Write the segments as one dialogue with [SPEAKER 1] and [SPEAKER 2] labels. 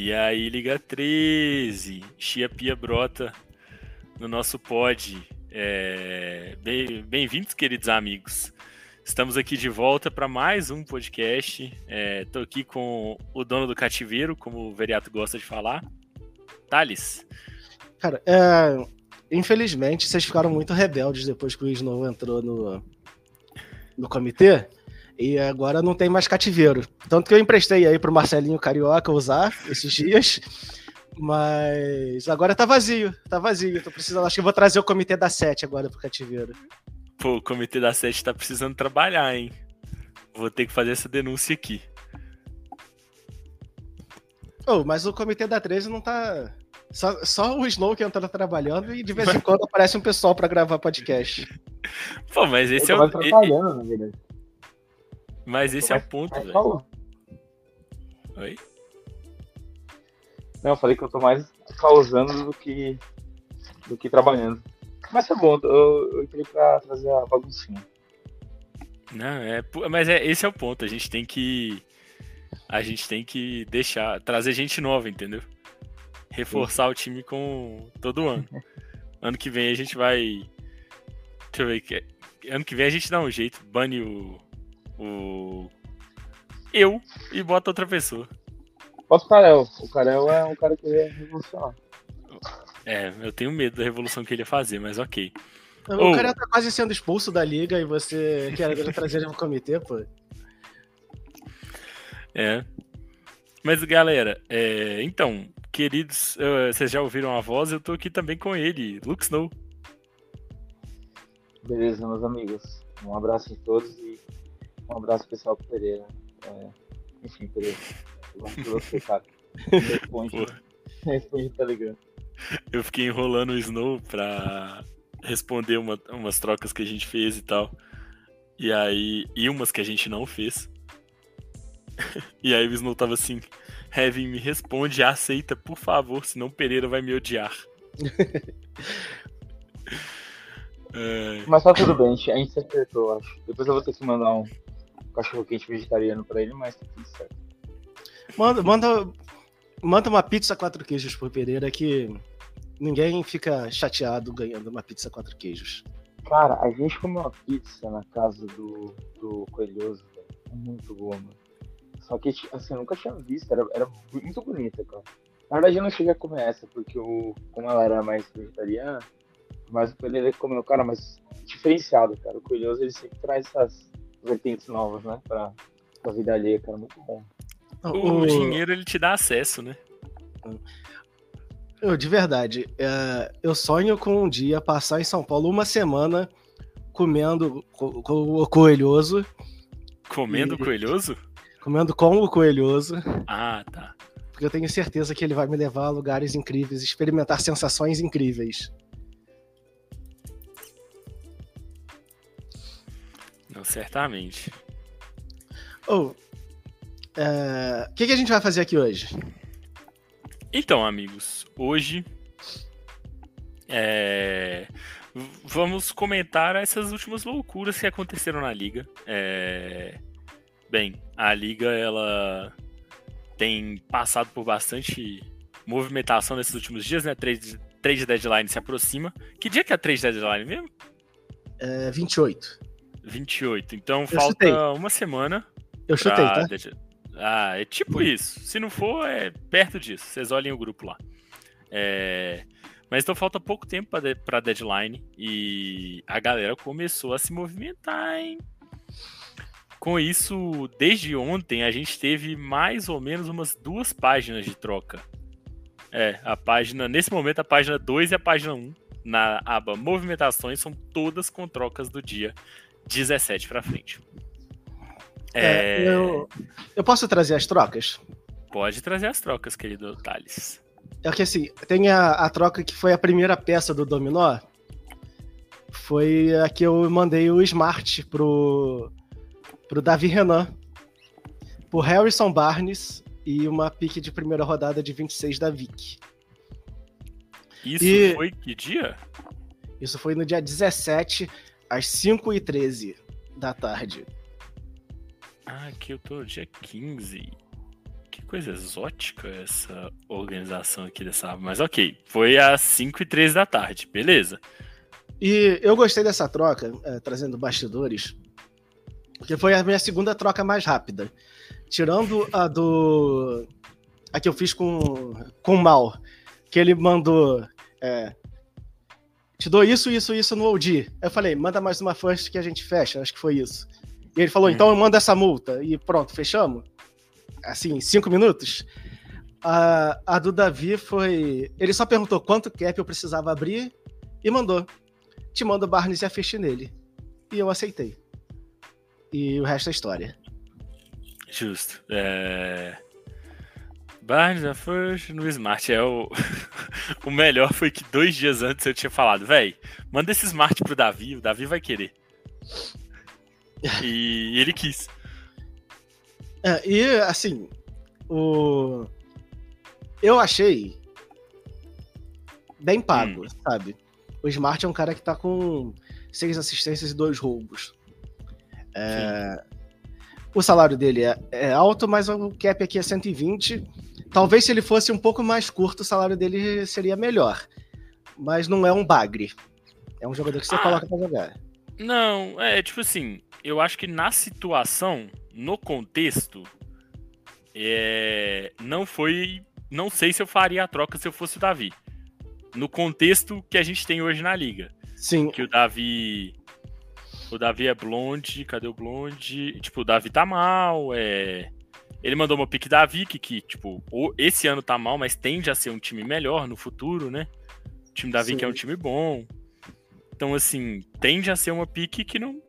[SPEAKER 1] E aí, Liga 13, Chia Pia Brota no nosso pod. É... Bem-vindos, queridos amigos. Estamos aqui de volta para mais um podcast. Estou é, aqui com o dono do cativeiro, como o Veriato gosta de falar, Thales.
[SPEAKER 2] Cara, é... infelizmente vocês ficaram muito rebeldes depois que o Snow entrou no, no comitê. E agora não tem mais cativeiro. Tanto que eu emprestei aí pro Marcelinho Carioca usar esses dias. Mas agora tá vazio, tá vazio. Tô precisando, acho que eu vou trazer o comitê da sete agora pro cativeiro.
[SPEAKER 1] Pô, o comitê da sete tá precisando trabalhar, hein? Vou ter que fazer essa denúncia aqui.
[SPEAKER 2] Oh, mas o comitê da 13 não tá. Só, só o Snow que entra trabalhando e de vez em quando aparece um pessoal para gravar podcast.
[SPEAKER 1] Pô, mas esse
[SPEAKER 3] eu
[SPEAKER 1] é o.
[SPEAKER 3] Trabalhando, na verdade.
[SPEAKER 1] Mas esse é o ponto, velho. Oi?
[SPEAKER 3] Não, eu falei que eu tô mais causando do que, do que trabalhando. Mas é bom, eu, eu entrei pra trazer a baguncinha.
[SPEAKER 1] Não, é, mas é, esse é o ponto. A gente tem que. A gente tem que deixar. Trazer gente nova, entendeu? Reforçar Sim. o time com todo ano. ano que vem a gente vai. Deixa eu ver. Ano que vem a gente dá um jeito. Bane o o. Eu e bota outra pessoa.
[SPEAKER 3] Bota o Karel. O Karel é um cara que ia revolucionar.
[SPEAKER 1] É, eu tenho medo da revolução que ele ia fazer, mas ok.
[SPEAKER 2] O oh. cara tá quase sendo expulso da liga e você quer trazer ele no comitê, pô.
[SPEAKER 1] É. Mas, galera, é... então, queridos, vocês já ouviram a voz, eu tô aqui também com ele, Luke Snow.
[SPEAKER 3] Beleza, meus amigos. Um abraço a todos e um abraço pessoal pro Pereira. É, enfim, Pereira. Eu gosto de você, cara. Responde. Responde, tá ligado?
[SPEAKER 1] Eu fiquei enrolando o Snow pra responder uma, umas trocas que a gente fez e tal. E aí. E umas que a gente não fez. e aí o Snow tava assim. Heaven me responde, aceita, por favor, senão Pereira vai me odiar.
[SPEAKER 3] é... Mas tá tudo bem, a gente se acertou, acho. Depois eu vou ter que mandar um, cachorro quente vegetariano pra ele, mas tá tudo certo.
[SPEAKER 2] Manda, manda, manda uma pizza quatro queijos por Pereira que ninguém fica chateado ganhando uma pizza quatro queijos.
[SPEAKER 3] Cara, a gente comeu uma pizza na casa do, do Coelhoso, velho. Muito boa, mano. Só que, assim, eu nunca tinha visto, era, era muito bonita, cara. Na verdade, eu não cheguei a comer essa, porque o, como ela era mais vegetariana, mas o Pereira comeu, cara, mas diferenciado, cara. O Coelhoso, ele sempre traz essas, vertentes novas, né? Pra, pra vida alheia, cara. Muito bom.
[SPEAKER 1] O, o dinheiro, ele te dá acesso, né?
[SPEAKER 2] Eu, de verdade, é, eu sonho com um dia passar em São Paulo uma semana comendo com, com o coelhoso.
[SPEAKER 1] Comendo e, coelhoso?
[SPEAKER 2] Comendo com o coelhoso.
[SPEAKER 1] Ah, tá.
[SPEAKER 2] Porque eu tenho certeza que ele vai me levar a lugares incríveis, experimentar sensações incríveis.
[SPEAKER 1] Não, certamente.
[SPEAKER 2] Ou, oh, o que, que a gente vai fazer aqui hoje?
[SPEAKER 1] Então, amigos, hoje é, vamos comentar essas últimas loucuras que aconteceram na liga. É, bem, a liga ela tem passado por bastante movimentação nesses últimos dias, né? Trade, trade deadline se aproxima. Que dia que é a trade deadline mesmo?
[SPEAKER 2] É 28.
[SPEAKER 1] 28. Então eu falta chutei. uma semana.
[SPEAKER 2] Eu chutei, tá?
[SPEAKER 1] Ah, é tipo isso. Se não for, é perto disso. Vocês olhem o grupo lá. É... Mas então falta pouco tempo para deadline e a galera começou a se movimentar, hein? Com isso, desde ontem a gente teve mais ou menos umas duas páginas de troca. É, a página, nesse momento, a página 2 e a página 1, na aba Movimentações, são todas com trocas do dia 17 para frente.
[SPEAKER 2] É... É, eu, eu posso trazer as trocas?
[SPEAKER 1] Pode trazer as trocas, querido Thales.
[SPEAKER 2] É que assim, tem a, a troca que foi a primeira peça do Dominó. Foi a que eu mandei o Smart pro, pro Davi Renan. Por Harrison Barnes e uma pique de primeira rodada de 26 da Vic.
[SPEAKER 1] Isso e... foi que dia?
[SPEAKER 2] Isso foi no dia 17 às 5h13 da tarde.
[SPEAKER 1] Ah, aqui eu tô dia 15. Que coisa exótica essa organização aqui dessa aba. Mas ok, foi às 5 e 13 da tarde, beleza.
[SPEAKER 2] E eu gostei dessa troca, é, trazendo bastidores, porque foi a minha segunda troca mais rápida. Tirando a do. A que eu fiz com, com o Mal, que ele mandou. É, te dou isso, isso, isso no OD. Eu falei, manda mais uma first que a gente fecha, acho que foi isso. E ele falou, então eu mando essa multa. E pronto, fechamos. Assim, cinco minutos. A, a do Davi foi. Ele só perguntou quanto cap eu precisava abrir e mandou. Te manda Barnes e a Fish nele. E eu aceitei. E o resto é história.
[SPEAKER 1] Justo. É... Barnes a First no Smart é o. o melhor foi que dois dias antes eu tinha falado, véi, manda esse Smart pro Davi, o Davi vai querer. E ele quis.
[SPEAKER 2] É, e assim, o. Eu achei bem pago, hum. sabe? O Smart é um cara que tá com seis assistências e dois roubos. É... O salário dele é, é, alto, mas o cap aqui é 120. Talvez se ele fosse um pouco mais curto, o salário dele seria melhor. Mas não é um bagre. É um jogador que você ah, coloca pra jogar.
[SPEAKER 1] Não, é tipo assim, eu acho que na situação, no contexto, é, não foi. Não sei se eu faria a troca se eu fosse o Davi. No contexto que a gente tem hoje na liga.
[SPEAKER 2] Sim.
[SPEAKER 1] Que o Davi. O Davi é blonde, cadê o blonde? Tipo, o Davi tá mal, é. Ele mandou uma pique Davi, que, que, tipo, esse ano tá mal, mas tende a ser um time melhor no futuro, né? O time Davi que é um time bom. Então, assim, tende a ser uma pique que não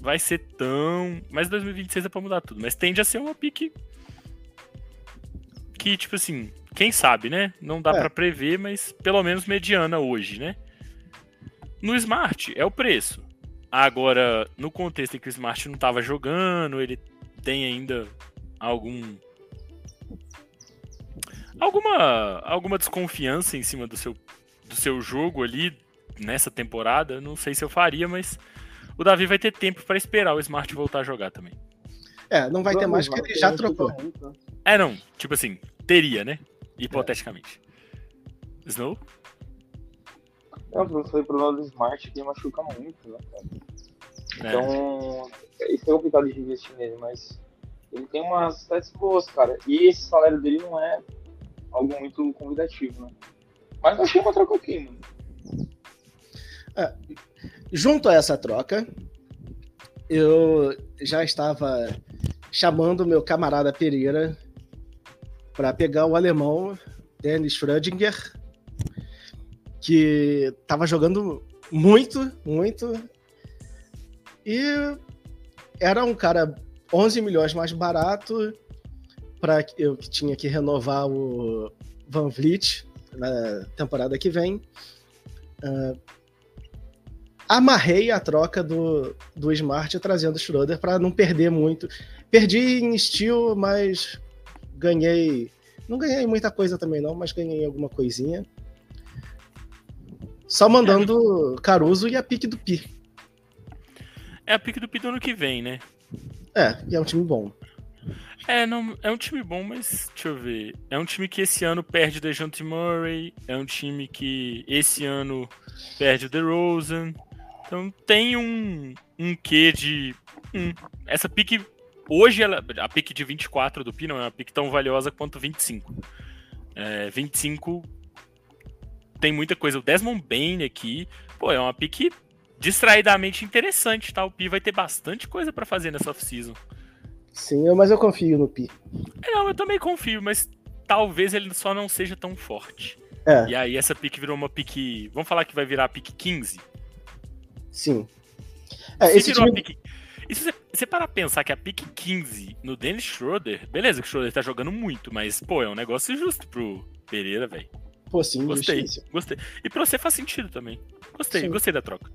[SPEAKER 1] vai ser tão. Mas 2026 é pra mudar tudo. Mas tende a ser uma pique. Que, tipo assim, quem sabe, né? Não dá é. para prever, mas pelo menos mediana hoje, né? No Smart é o preço. Agora, no contexto em que o Smart não tava jogando, ele tem ainda algum alguma alguma desconfiança em cima do seu do seu jogo ali nessa temporada, não sei se eu faria, mas o Davi vai ter tempo para esperar o Smart voltar a jogar também.
[SPEAKER 2] É, não vai ter mais porque ele já trocou.
[SPEAKER 1] É, não, tipo assim, teria, né? Hipoteticamente. É. Snow?
[SPEAKER 3] Não, eu falei pro lado do Smart que machuca muito, né, cara? É. Então, é. isso é complicado de investir nele, mas ele tem umas stats boas, cara. E esse salário dele não é algo muito convidativo, né? Mas achei uma troca ok, mano.
[SPEAKER 2] É, junto a essa troca, eu já estava chamando meu camarada Pereira para pegar o alemão Dennis Schrödinger, que estava jogando muito, muito. E era um cara 11 milhões mais barato para eu que tinha que renovar o Van Vliet na temporada que vem. Uh, amarrei a troca do, do Smart trazendo o Schroeder para não perder muito. Perdi em estilo, mas ganhei. Não ganhei muita coisa também, não, mas ganhei alguma coisinha. Só mandando Caruso e a pique do Pi.
[SPEAKER 1] É a pique do Pi do ano que vem, né?
[SPEAKER 2] É, e é um time bom.
[SPEAKER 1] É, não, é um time bom, mas deixa eu ver. É um time que esse ano perde o DeJounte Murray, é um time que esse ano perde o DeRozan. Então tem um, um quê de. Hum, essa pique. Hoje, ela, a pique de 24 do Pi não é uma pique tão valiosa quanto 25. É, 25 tem muita coisa. O Desmond Bain aqui, pô, é uma pique distraidamente interessante, tá? O Pi vai ter bastante coisa para fazer nessa off-season.
[SPEAKER 2] Sim, mas eu confio no Pi.
[SPEAKER 1] É, não, eu também confio, mas talvez ele só não seja tão forte.
[SPEAKER 2] É.
[SPEAKER 1] E aí essa pique virou uma pique. Vamos falar que vai virar a pique 15?
[SPEAKER 2] Sim.
[SPEAKER 1] É, se esse time... pique... E se você, você parar pensar que a pique 15 no Dennis Schroeder, beleza que o Schroeder tá jogando muito, mas, pô, é um negócio justo pro Pereira, velho.
[SPEAKER 2] Pô, sim,
[SPEAKER 1] gostei. Justiça. Gostei. E pra você faz sentido também. Gostei, sim. gostei da troca.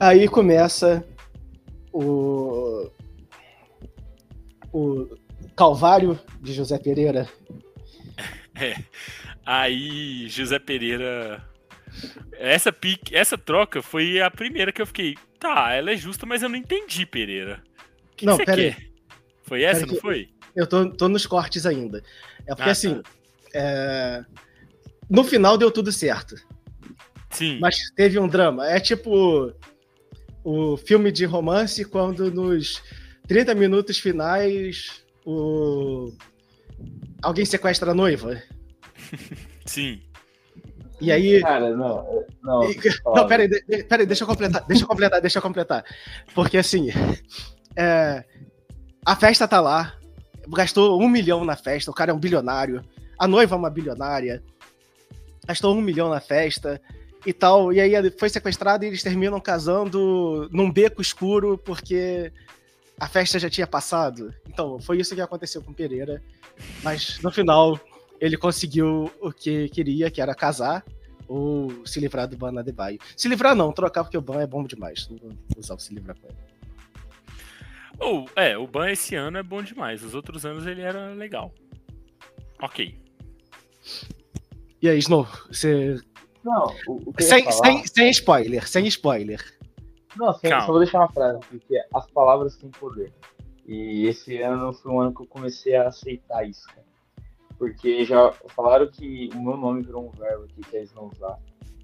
[SPEAKER 2] Aí começa o. O Calvário de José Pereira.
[SPEAKER 1] É. Aí José Pereira essa pique, essa troca foi a primeira que eu fiquei. Tá, ela é justa, mas eu não entendi, Pereira. Que,
[SPEAKER 2] não, quer?
[SPEAKER 1] Aí. Foi essa, não foi?
[SPEAKER 2] Eu tô, tô nos cortes ainda. É porque
[SPEAKER 1] Ah,
[SPEAKER 2] assim. É, No final deu tudo certo.
[SPEAKER 1] Sim.
[SPEAKER 2] Mas teve um drama. É tipo o filme de romance quando nos 30 minutos finais o... alguém sequestra a noiva.
[SPEAKER 1] Sim.
[SPEAKER 2] E aí.
[SPEAKER 3] Cara, não. Não,
[SPEAKER 2] E-. Não, peraí, de- de- peraí, deixa eu completar, deixa eu completar, deixa eu completar. Porque assim, é, a festa tá lá, gastou um milhão na festa, o cara é um bilionário, a noiva é uma bilionária, gastou um milhão na festa e tal, e aí foi sequestrado e eles terminam casando num beco escuro porque a festa já tinha passado. Então, foi isso que aconteceu com Pereira, mas no final ele conseguiu o que queria, que era casar ou se livrar do Ban Adebayo. Se livrar não, trocar porque o Ban é bom demais. Não vou usar o se livrar com ele.
[SPEAKER 1] Ou, é, o Ban esse ano é bom demais. Os outros anos ele era legal. Ok.
[SPEAKER 2] E aí, Snow, você...
[SPEAKER 3] Não, o,
[SPEAKER 2] Sem,
[SPEAKER 3] falar-
[SPEAKER 2] sem, sem spoiler, sem spoiler.
[SPEAKER 3] Não, só,
[SPEAKER 1] Calma.
[SPEAKER 3] só vou deixar uma frase, porque as palavras têm poder. E esse ano foi um ano que eu comecei a aceitar isso, cara. Porque já falaram que o meu nome virou um verbo aqui, que é usar.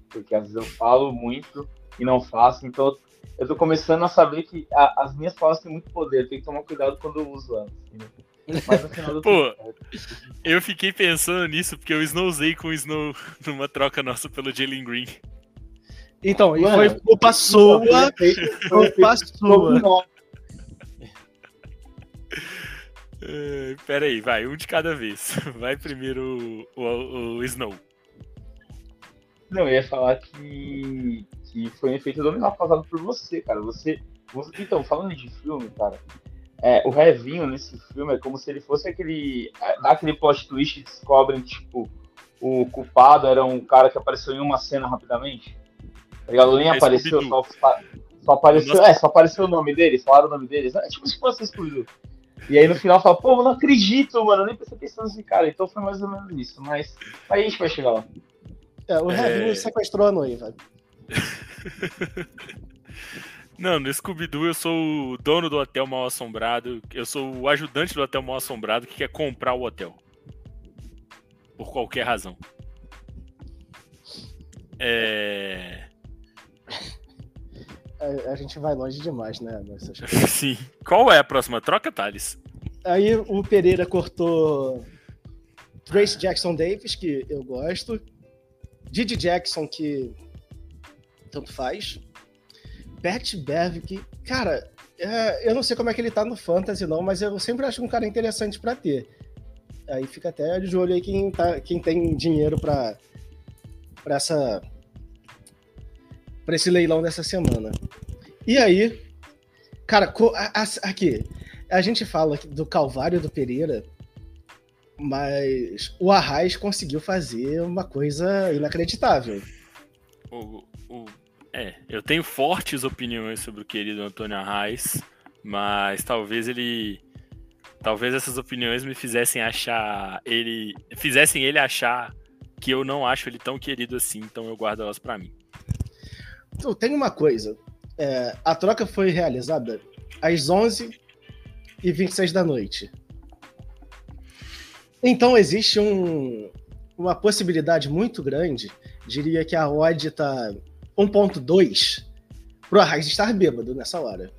[SPEAKER 3] Porque às vezes eu falo muito e não faço, então eu tô começando a saber que a- as minhas palavras têm muito poder, eu tenho que tomar cuidado quando eu uso elas. entendeu? Mas no final do
[SPEAKER 1] Pô, Eu fiquei pensando nisso porque eu snowzei com o Snow numa troca nossa pelo Jalen Green.
[SPEAKER 2] Então, e
[SPEAKER 3] Mano,
[SPEAKER 2] foi culpa sua, culpa sua.
[SPEAKER 1] É, pera aí, vai, um de cada vez. Vai primeiro o, o, o Snow.
[SPEAKER 3] Não, eu ia falar que, que foi um efeito dominó causado por você, cara. Você, você- Então, falando de filme, cara, é, o Revinho nesse filme é como se ele fosse aquele. é, Dá aquele plot twist e descobrem, tipo, o culpado era um cara que apareceu em uma cena rapidamente. Tá ligado? Nem
[SPEAKER 1] É
[SPEAKER 3] apareceu, só, só apareceu.
[SPEAKER 1] Nossa.
[SPEAKER 3] É, só apareceu o nome deles, falaram o nome deles. É tipo se fosse excluído. E aí no final fala, pô, eu não acredito, mano, eu nem prestei atenção nesse cara. Então foi mais ou menos isso. Mas aí a gente vai chegar lá.
[SPEAKER 2] É, o
[SPEAKER 1] É.
[SPEAKER 2] Revinho sequestrou a noiva.
[SPEAKER 1] Não, no Scooby-Doo eu sou o dono do hotel mal assombrado. Eu sou o ajudante do hotel mal assombrado que quer comprar o hotel. Por qualquer razão. É.
[SPEAKER 2] A, a gente vai longe demais, né?
[SPEAKER 1] Sim. Qual é a próxima troca, Thales?
[SPEAKER 2] Aí o Pereira cortou Trace Jackson Davis, que eu gosto. Didi Jackson, que tanto faz. Bert Bev, que, cara, é, eu não sei como é que ele tá no Fantasy, não, mas eu sempre acho um cara interessante pra ter. Aí fica até de olho aí quem, tá, quem tem dinheiro pra essa. pra esse leilão dessa semana. E aí, cara, a- a- aqui, a gente fala do Calvário do Pereira, mas o Arraes conseguiu fazer uma coisa inacreditável.
[SPEAKER 1] O, o- é, eu tenho fortes opiniões sobre o querido Antônio Arraes, mas talvez ele. Talvez essas opiniões me fizessem achar ele. fizessem ele achar que eu não acho ele tão querido assim, então eu guardo elas pra mim.
[SPEAKER 2] Então, tem uma coisa. é, a troca foi realizada às 11 e 26 da noite. Então existe um- uma possibilidade muito grande, diria que a odd tá 1.2 pro Arraes estar bêbado nessa hora.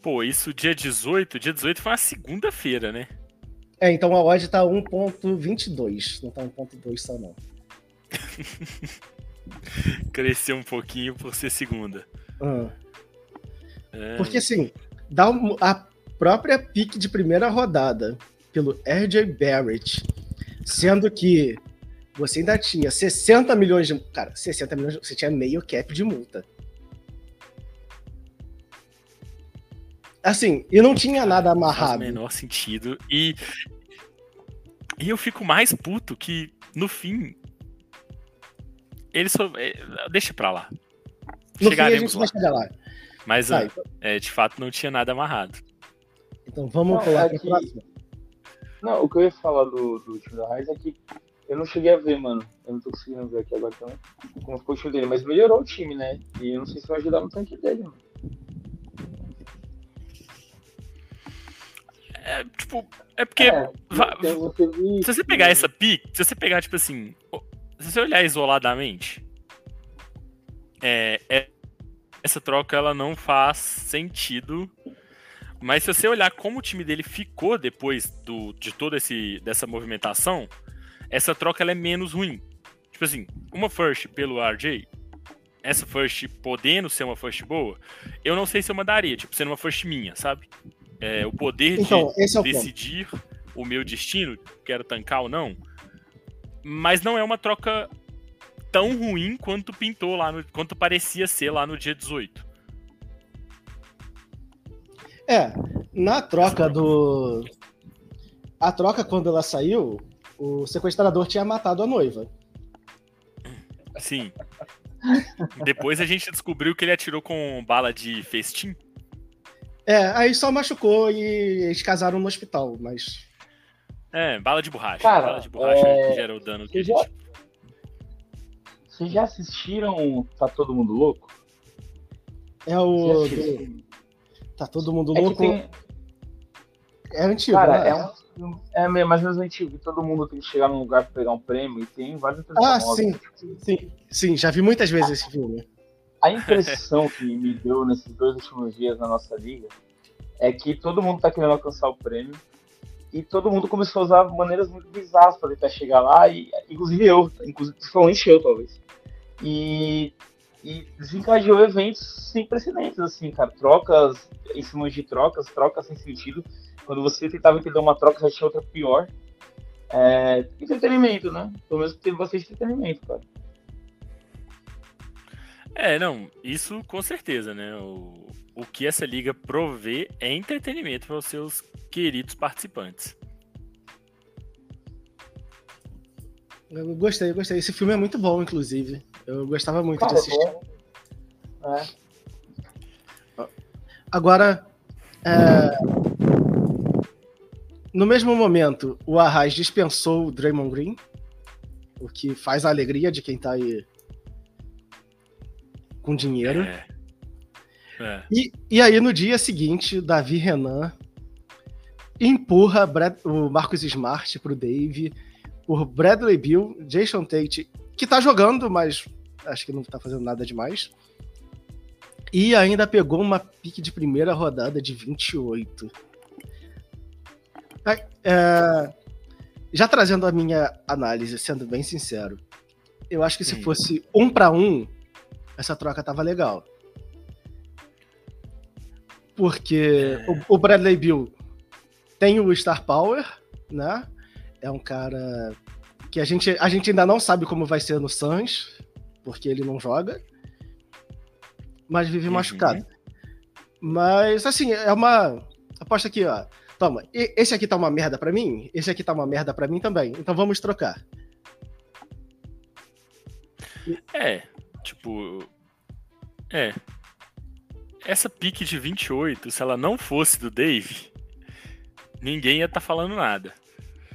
[SPEAKER 1] Pô, isso dia 18, dia 18 foi uma segunda-feira, né?
[SPEAKER 2] É, então a odd tá 1.22, não tá 1.2 só não.
[SPEAKER 1] Cresceu um pouquinho por ser segunda.
[SPEAKER 2] Ah.
[SPEAKER 1] É,
[SPEAKER 2] Porque assim, dá um- a própria pique de primeira rodada pelo RJ Barrett, sendo que você ainda tinha 60 milhões de. Cara, 60 milhões, de- você tinha meio cap de multa. Assim, e não tinha nada
[SPEAKER 1] Não faz o
[SPEAKER 2] amarrado.
[SPEAKER 1] menor sentido. E, e eu fico mais puto que, no fim, ele só. é, deixa pra lá.
[SPEAKER 2] No fim, a
[SPEAKER 1] Chegaremos
[SPEAKER 2] gente
[SPEAKER 1] lá.
[SPEAKER 2] lá.
[SPEAKER 1] Mas
[SPEAKER 2] Tá,
[SPEAKER 1] ah,
[SPEAKER 2] então,
[SPEAKER 1] é, de fato não tinha nada amarrado.
[SPEAKER 2] então vamos
[SPEAKER 3] Não,
[SPEAKER 2] pular
[SPEAKER 3] é que-. Não, o que eu ia falar do, do time da Raiz é que eu não cheguei a ver, mano. Eu não tô conseguindo ver aqui agora também. Como ficou o time dele, mas melhorou o time, né? E eu não sei se vai ajudar no tanque dele, mano.
[SPEAKER 1] É, tipo, é porque.
[SPEAKER 3] É,
[SPEAKER 1] va-
[SPEAKER 3] eu teve-
[SPEAKER 1] se você pegar essa pique, se você pegar, tipo assim. Se você olhar isoladamente, é, é- essa troca ela não faz sentido. Mas se você olhar como o time dele ficou depois do, de toda dessa movimentação, essa troca ela é menos ruim. Tipo assim, uma first pelo RJ, essa first podendo ser uma first boa, eu não sei se eu mandaria, tipo, sendo uma first minha, sabe? É, o poder de
[SPEAKER 2] Então, esse é o ponto.
[SPEAKER 1] decidir o meu destino, quero tancar ou não. Mas não é uma troca tão ruim quanto pintou lá no, quanto parecia ser lá no dia 18.
[SPEAKER 2] É, na troca do. A troca, quando ela saiu, o sequestrador tinha matado a noiva.
[SPEAKER 1] Sim. Depois a gente descobriu que ele atirou com bala de festim.
[SPEAKER 2] É, aí só machucou e eles casaram no hospital, mas.
[SPEAKER 1] É, bala de borracha.
[SPEAKER 3] Cara,
[SPEAKER 1] bala de borracha
[SPEAKER 3] é,
[SPEAKER 1] que gera o dano que a
[SPEAKER 3] Vocês já,
[SPEAKER 1] gente.
[SPEAKER 3] vocês já assistiram Tá Todo Mundo Louco?
[SPEAKER 2] É o. Tá todo mundo
[SPEAKER 3] É
[SPEAKER 2] louco.
[SPEAKER 3] tem,
[SPEAKER 2] É antigo.
[SPEAKER 3] cara,
[SPEAKER 2] né?
[SPEAKER 3] é um é mais ou menos antigo, todo mundo tem que chegar num lugar pra pegar um prêmio e tem vários atores
[SPEAKER 2] Ah, sim. sim. Sim, já vi muitas vezes esse filme.
[SPEAKER 3] A impressão que me deu nesses dois últimos dias na nossa liga é que todo mundo tá querendo alcançar o prêmio e todo mundo começou a usar maneiras muito bizarras pra tentar chegar lá, e inclusive eu, inclusive, principalmente eu, talvez. E, e desencadeou eventos sem precedentes, assim, cara. Trocas em cima de trocas, trocas sem sentido. Quando você tentava entender uma troca, já tinha outra pior. É, entretenimento, né? Pelo menos teve bastante entretenimento, cara.
[SPEAKER 1] É, não, isso com certeza, né? O, o que essa liga provê é entretenimento para os seus queridos participantes.
[SPEAKER 2] Eu gostei, gostei. Esse filme é muito bom, inclusive. Eu gostava muito
[SPEAKER 3] Cara,
[SPEAKER 2] de assistir.
[SPEAKER 3] é bom. É.
[SPEAKER 2] Agora, é, no mesmo momento, o Arraes dispensou o Draymond Green, o que faz a alegria de quem tá aí com dinheiro.
[SPEAKER 1] É. É.
[SPEAKER 2] E, e aí, no dia seguinte, Davi Renan empurra Brad- o Marcus Smart pro Dave, o Bradley Bill, Jason Tate, que tá jogando, mas acho que não tá fazendo nada demais. E ainda pegou uma pique de primeira rodada de 28. É, é, já trazendo a minha análise, sendo bem sincero, eu acho que se
[SPEAKER 1] Hum.
[SPEAKER 2] fosse um para um, essa troca tava legal. Porque o, o Bradley Bill tem o Star Power, né? É um cara que a gente, a gente ainda não sabe como vai ser no Suns, porque ele não joga, mas vive
[SPEAKER 1] Uhum.
[SPEAKER 2] machucado. Mas, assim, é uma. Aposta aqui, ó. Toma, e- esse aqui tá uma merda pra mim, esse aqui tá uma merda pra mim também. Então vamos trocar.
[SPEAKER 1] É, tipo. É. Essa pique de 28, se ela não fosse do Dave, ninguém ia estar falando nada.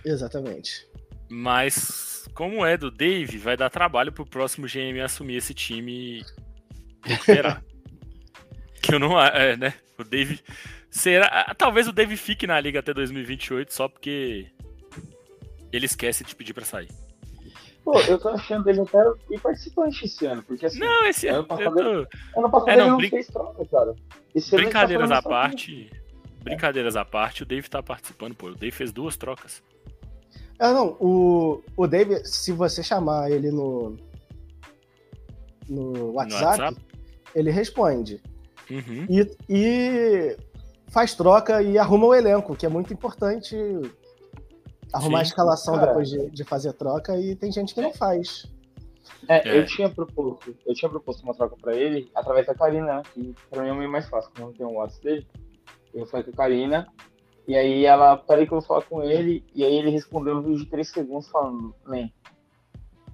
[SPEAKER 2] Exatamente.
[SPEAKER 1] Mas, como é do Dave, vai dar trabalho pro próximo GM assumir esse time e recuperar. que eu não. É, né? O Dave. Será. ah, Talvez o Dave fique na liga até 2028 só porque ele esquece de pedir pra sair.
[SPEAKER 3] Pô, eu tô achando ele até bem participante esse ano, porque assim,
[SPEAKER 1] Não, esse
[SPEAKER 3] ano
[SPEAKER 1] ano.
[SPEAKER 3] passado
[SPEAKER 1] eu tô-
[SPEAKER 3] ano passado
[SPEAKER 1] É,
[SPEAKER 3] ele
[SPEAKER 1] não,
[SPEAKER 3] não
[SPEAKER 1] brin-
[SPEAKER 3] fez troca, cara. Esse tá
[SPEAKER 1] Brincadeiras à parte. Brincadeiras à parte, o Dave tá participando, pô. O Dave fez duas trocas.
[SPEAKER 2] Ah, não. O, o David, se você chamar ele no, no WhatsApp,
[SPEAKER 1] WhatsApp?
[SPEAKER 2] ele responde.
[SPEAKER 1] Uhum.
[SPEAKER 2] E, e faz troca e arruma o elenco, que é muito importante arrumar a
[SPEAKER 1] Sim.
[SPEAKER 2] escalação
[SPEAKER 3] Cara.
[SPEAKER 2] depois de, de fazer troca e tem gente que não faz.
[SPEAKER 3] É,
[SPEAKER 1] É.
[SPEAKER 3] eu tinha proposto, eu tinha proposto uma troca pra ele através da Karina, né? Que pra mim é meio mais fácil, como eu não tenho o WhatsApp dele. Eu falei com a Karina, e aí ela, peraí que eu vou falar com ele, e aí ele respondeu no vídeo de 3 segundos falando, nem.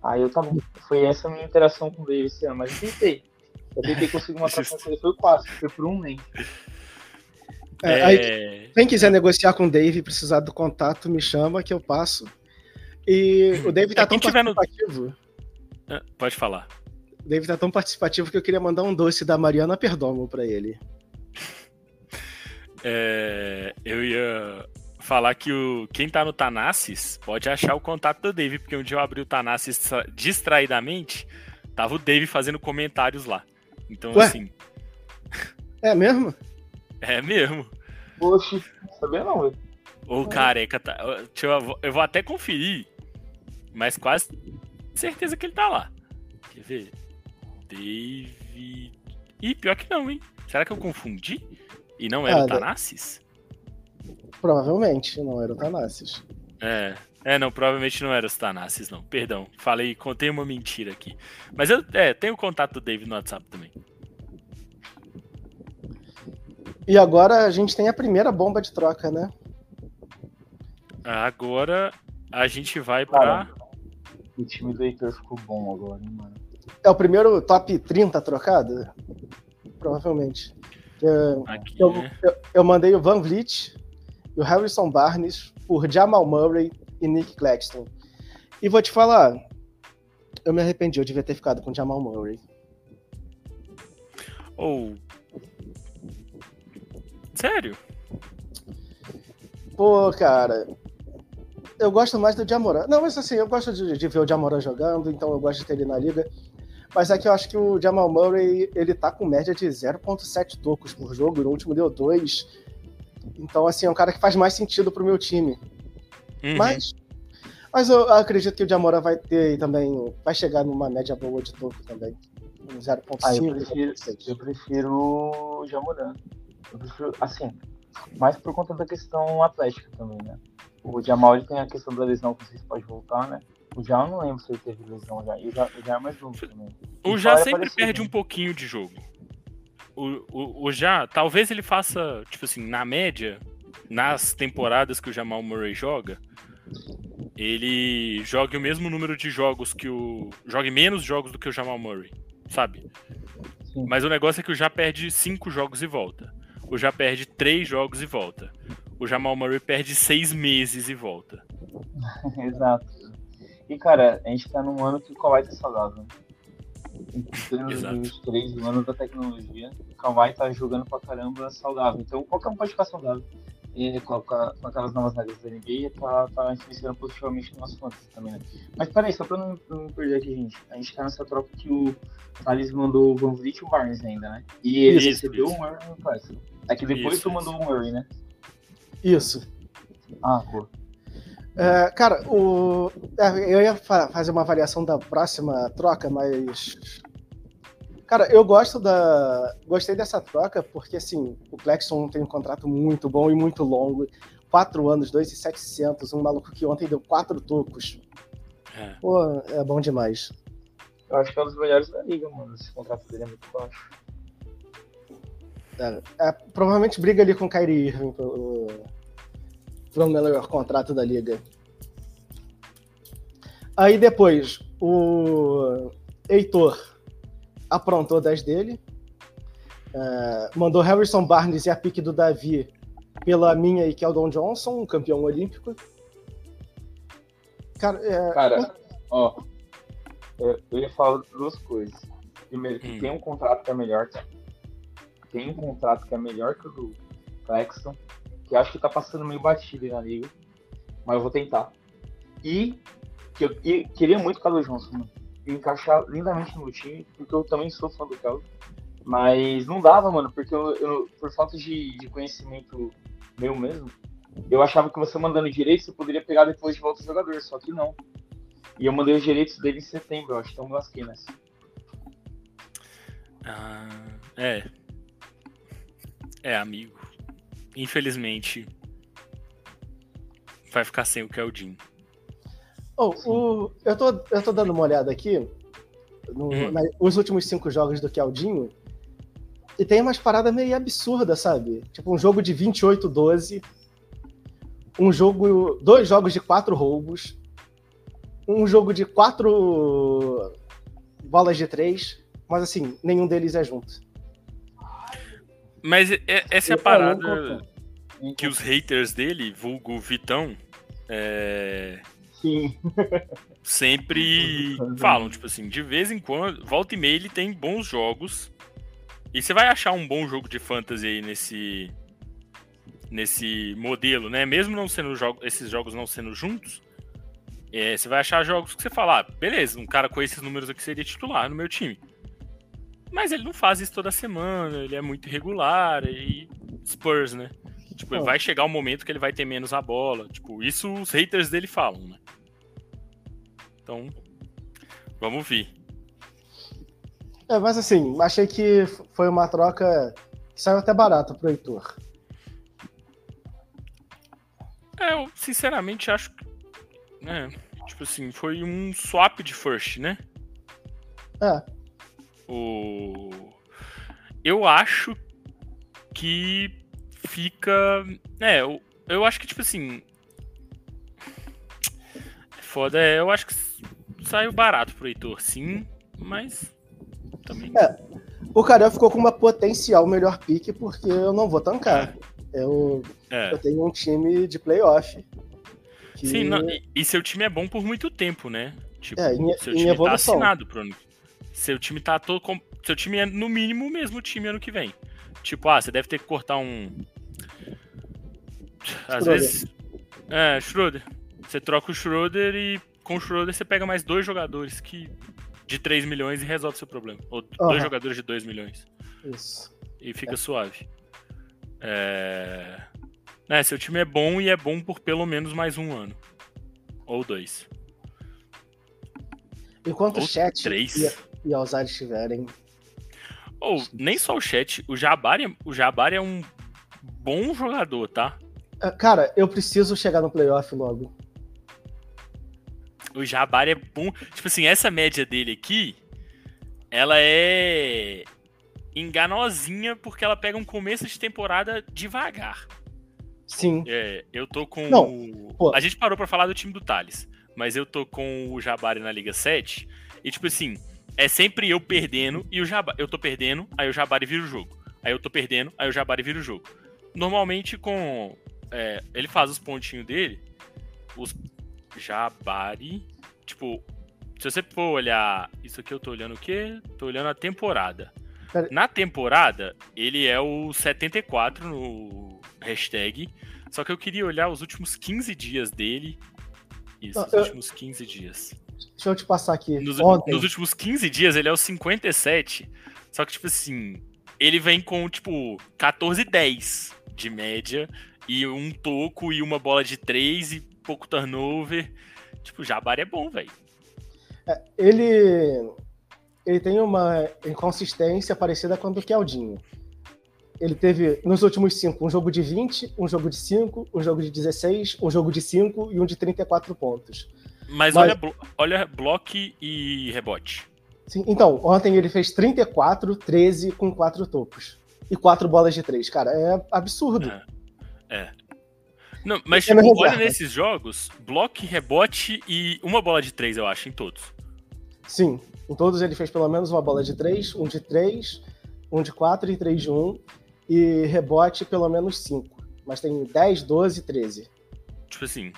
[SPEAKER 3] Aí eu, tá bom. Foi essa a minha interação com ele esse ano, mas eu tentei. Eu tentei conseguir uma troca com ele, foi quase, foi por um nem.
[SPEAKER 2] É, aí,
[SPEAKER 1] É,
[SPEAKER 2] quem quiser negociar com o Dave e precisar do contato, me chama que eu passo. E o Dave tá
[SPEAKER 1] É,
[SPEAKER 2] tão
[SPEAKER 1] quem tiver no-
[SPEAKER 2] participativo.
[SPEAKER 1] ah, Pode falar.
[SPEAKER 2] O Dave tá tão participativo que eu queria mandar um doce da Mariana Perdomo pra ele.
[SPEAKER 1] É, eu ia. falar que o, quem tá no Tanassis pode achar o contato do Dave, porque um dia eu abri o Tanassis distraidamente, tava o Dave fazendo comentários lá. Então, Ué? assim.
[SPEAKER 2] É mesmo?
[SPEAKER 1] É mesmo.
[SPEAKER 3] Poxa, sabia não, velho.
[SPEAKER 1] O careca tá. Eu, eu vou até conferir, mas quase certeza que ele tá lá. Quer ver? Dave. Ih, pior que não, hein? Será que eu confundi? E não era ah, o Tanassis?
[SPEAKER 2] Provavelmente, não era o Tanassis.
[SPEAKER 1] É. É, não, provavelmente não era os Tanassis, não. Perdão, falei, contei uma mentira aqui. Mas eu é, tenho o contato do Dave no WhatsApp também.
[SPEAKER 2] E agora a gente tem a primeira bomba de troca, né?
[SPEAKER 1] Agora a gente vai pra.
[SPEAKER 3] o time do Heitor ficou bom agora, hein, mano.
[SPEAKER 2] É o primeiro top 30 trocado? Provavelmente. Eu, Aqui, eu, né? eu, eu, mandei o Van Vliet e o Harrison Barnes por Jamal Murray e Nick Claxton. E vou te falar, eu me arrependi, eu devia ter ficado com o Jamal Murray.
[SPEAKER 1] Ou. Oh. Sério?
[SPEAKER 2] Pô, cara. Eu gosto mais do Jamoran. Não, mas assim, eu gosto de, de ver o Jamoran jogando, então eu gosto de ter ele na liga. Mas é que eu acho que o Jamal Murray, ele tá com média de 0.7 tocos por jogo, no último deu 2. Então, assim, é um cara que faz mais sentido pro meu time. Uhum. Mas, mas eu acredito que o Jamoran vai ter também, vai chegar numa média boa de toco também. 0.5.
[SPEAKER 3] Ah, eu prefiro, eu prefiro o Jamoran. Assim, mais por conta da questão atlética também, né? O Jamal tem a questão da lesão que vocês podem voltar, né? O Já eu não lembro se ele teve lesão já. E o Já, o já é mais novo também.
[SPEAKER 1] O Já sempre perde um pouquinho de jogo. O, o, o Já, talvez ele faça, tipo assim, na média, nas temporadas que o Jamal Murray joga, ele jogue o mesmo número de jogos que o. jogue menos jogos do que o Jamal Murray, sabe? Sim. Mas o negócio é que o Já perde cinco jogos e volta. O Já perde três jogos e volta. O Jamal Murray perde seis meses e volta.
[SPEAKER 3] Exato. E, cara, a gente tá num ano que o Kawhi tá saudável. Em termos 2023, o ano da tecnologia, o Kawhi tá jogando pra caramba saudável. Então, qualquer um pode ficar saudável. E com, com aquelas novas regras da NBA, tá, tá influenciando positivamente no nosso fantasy também, né? Mas peraí, só pra não, não perder aqui, gente. A gente tá nessa troca que o Thales mandou o Van Vliet e o Barnes ainda, né? E ele isso, recebeu isso. Tyson. É que depois isso, tu mandou o Murray, né?
[SPEAKER 2] Isso.
[SPEAKER 3] Ah, pô.
[SPEAKER 2] É, cara, o... É, eu ia fa fazer uma avaliação da próxima troca, mas. Cara, eu gosto da. Gostei dessa troca, porque assim, o Clexon tem um contrato muito bom e muito longo. Quatro anos, dois e setecentos, um maluco que ontem deu quatro tocos. É. Pô, é bom demais.
[SPEAKER 3] Eu acho que é um dos melhores da liga, mano. Esse contrato dele é muito baixo.
[SPEAKER 2] É, é, provavelmente briga ali com o Kyrie Irving pelo, pelo melhor contrato da liga. Aí depois, o Heitor aprontou das dele. É, mandou Harrison Barnes e a pique do Davi pela minha e Keldon Johnson, um campeão olímpico.
[SPEAKER 3] Cara, é, Cara ó, eu ia falar duas coisas. Primeiro, que hum. tem um contrato que é melhor, tem um contrato que é melhor que o do Claxton, que acho que tá passando meio batido aí na liga, mas eu vou tentar. E que eu queria muito o Carlos Johnson, mano. encaixar lindamente no time, porque eu também sou fã do Carlos. Mas não dava, mano, porque eu, eu por falta de, de, conhecimento meu mesmo, eu achava que você mandando direito você poderia pegar depois de volta o jogador, só que não. E eu mandei os direitos dele em setembro, eu acho que estão lasquei.
[SPEAKER 1] Ah, é. É, amigo. Infelizmente, vai ficar sem o Keldin.
[SPEAKER 2] Oh, o, eu, tô, eu tô dando uma olhada aqui no, hum. na, os últimos cinco jogos do Keldinho e tem umas paradas meio absurdas, sabe? Tipo um jogo de 28-12, um jogo. dois jogos de quatro roubos, um jogo de quatro bolas de três, mas assim, nenhum deles é junto.
[SPEAKER 1] Mas essa é a parada que os haters dele, vulgo Vitão, é...
[SPEAKER 3] Sim.
[SPEAKER 1] sempre falam, tipo assim, de vez em quando, volta e meia ele tem bons jogos. E você vai achar um bom jogo de fantasy aí nesse nesse modelo, né? Mesmo não sendo jogo, esses jogos não sendo juntos, é, você vai achar jogos que você fala, ah, beleza, um cara com esses números aqui seria titular no meu time. Mas ele não faz isso toda semana, ele é muito irregular e Spurs, né? Tipo, oh. vai chegar um momento que ele vai ter menos a bola. Tipo, isso os haters dele falam, né? Então, vamos ver.
[SPEAKER 2] É, mas assim, achei que foi uma troca que saiu até barata pro Heitor.
[SPEAKER 1] É, eu sinceramente acho que. É, tipo assim, foi um swap de first, né?
[SPEAKER 2] É.
[SPEAKER 1] O... Eu acho que fica. É, eu, eu acho que, tipo assim. É foda, é, eu acho que saiu barato pro Heitor, sim, mas. Também.
[SPEAKER 2] É, o Carel ficou com uma potencial melhor pique porque eu não vou tancar. Eu, é. eu tenho um time de playoff.
[SPEAKER 1] Que... Sim, não, e, e, seu time é bom por muito tempo, né? Tipo, é, em, seu time tá assinado pro ano. Seu time tá todo. Com... Seu time é no mínimo o mesmo time ano que vem. Tipo, ah, você deve ter que cortar um. Às Schroeder. vezes. É, Schroeder. Você troca o Schroeder e com o Schroeder você pega mais dois jogadores que de 3 milhões e resolve seu problema. Ou uhum. dois jogadores de 2 milhões.
[SPEAKER 2] Isso.
[SPEAKER 1] E fica é. suave. É... é... Seu time é bom e é bom por pelo menos mais um ano. Ou dois.
[SPEAKER 2] Enquanto Ou o chat
[SPEAKER 1] três.
[SPEAKER 2] e, e a Alzar estiverem.
[SPEAKER 1] Ou nem só o chat, o Jabari, o Jabari é um bom jogador, tá?
[SPEAKER 2] É, cara, eu preciso chegar no playoff logo.
[SPEAKER 1] O Jabari é bom. Tipo assim, essa média dele aqui, ela é enganosinha porque ela pega um começo de temporada devagar.
[SPEAKER 2] Sim.
[SPEAKER 1] É, eu tô com. Não, o... A gente parou para falar do time do Thales, mas eu tô com o Jabari na Liga 7. E tipo assim, é sempre eu perdendo e o Jabari. Eu tô perdendo, aí o Jabari vira o jogo. Aí eu tô perdendo, aí o Jabari vira o jogo. Normalmente com. É, ele faz os pontinhos dele. Os Jabari. Tipo, se você for olhar. Isso aqui eu tô olhando o quê? Tô olhando a temporada. Na temporada, ele é o 74 no hashtag. Só que eu queria olhar os últimos 15 dias dele. Isso, os eu... últimos 15 dias.
[SPEAKER 2] Deixa eu te passar aqui.
[SPEAKER 1] Nos, nos, últimos 15 dias, ele é o 57. Só que, tipo assim, ele vem com, tipo, 14 10 de média. E um toco e uma bola de 3 e pouco turnover. Tipo, o Jabari é bom, velho.
[SPEAKER 2] É, ele ele tem uma inconsistência parecida com a do Keldinho. Ele teve, nos últimos cinco, um jogo de 20, um jogo de 5, um jogo de 16, um jogo de 5 e um de 34 pontos.
[SPEAKER 1] Mas, Mas... olha, olha bloco e rebote.
[SPEAKER 2] Sim, então, ontem ele fez 34, 13 com 4 tocos. E 4 bolas de 3. Cara, é absurdo.
[SPEAKER 1] É. é. Não, mas tipo, olha nesses jogos, bloco, rebote e uma bola de 3, eu acho, em todos.
[SPEAKER 2] Sim. Em todos ele fez pelo menos uma bola de três, um de três, um de quatro e três de um. E rebote pelo menos cinco. Mas tem 10, 12 e 13.
[SPEAKER 1] Tipo assim.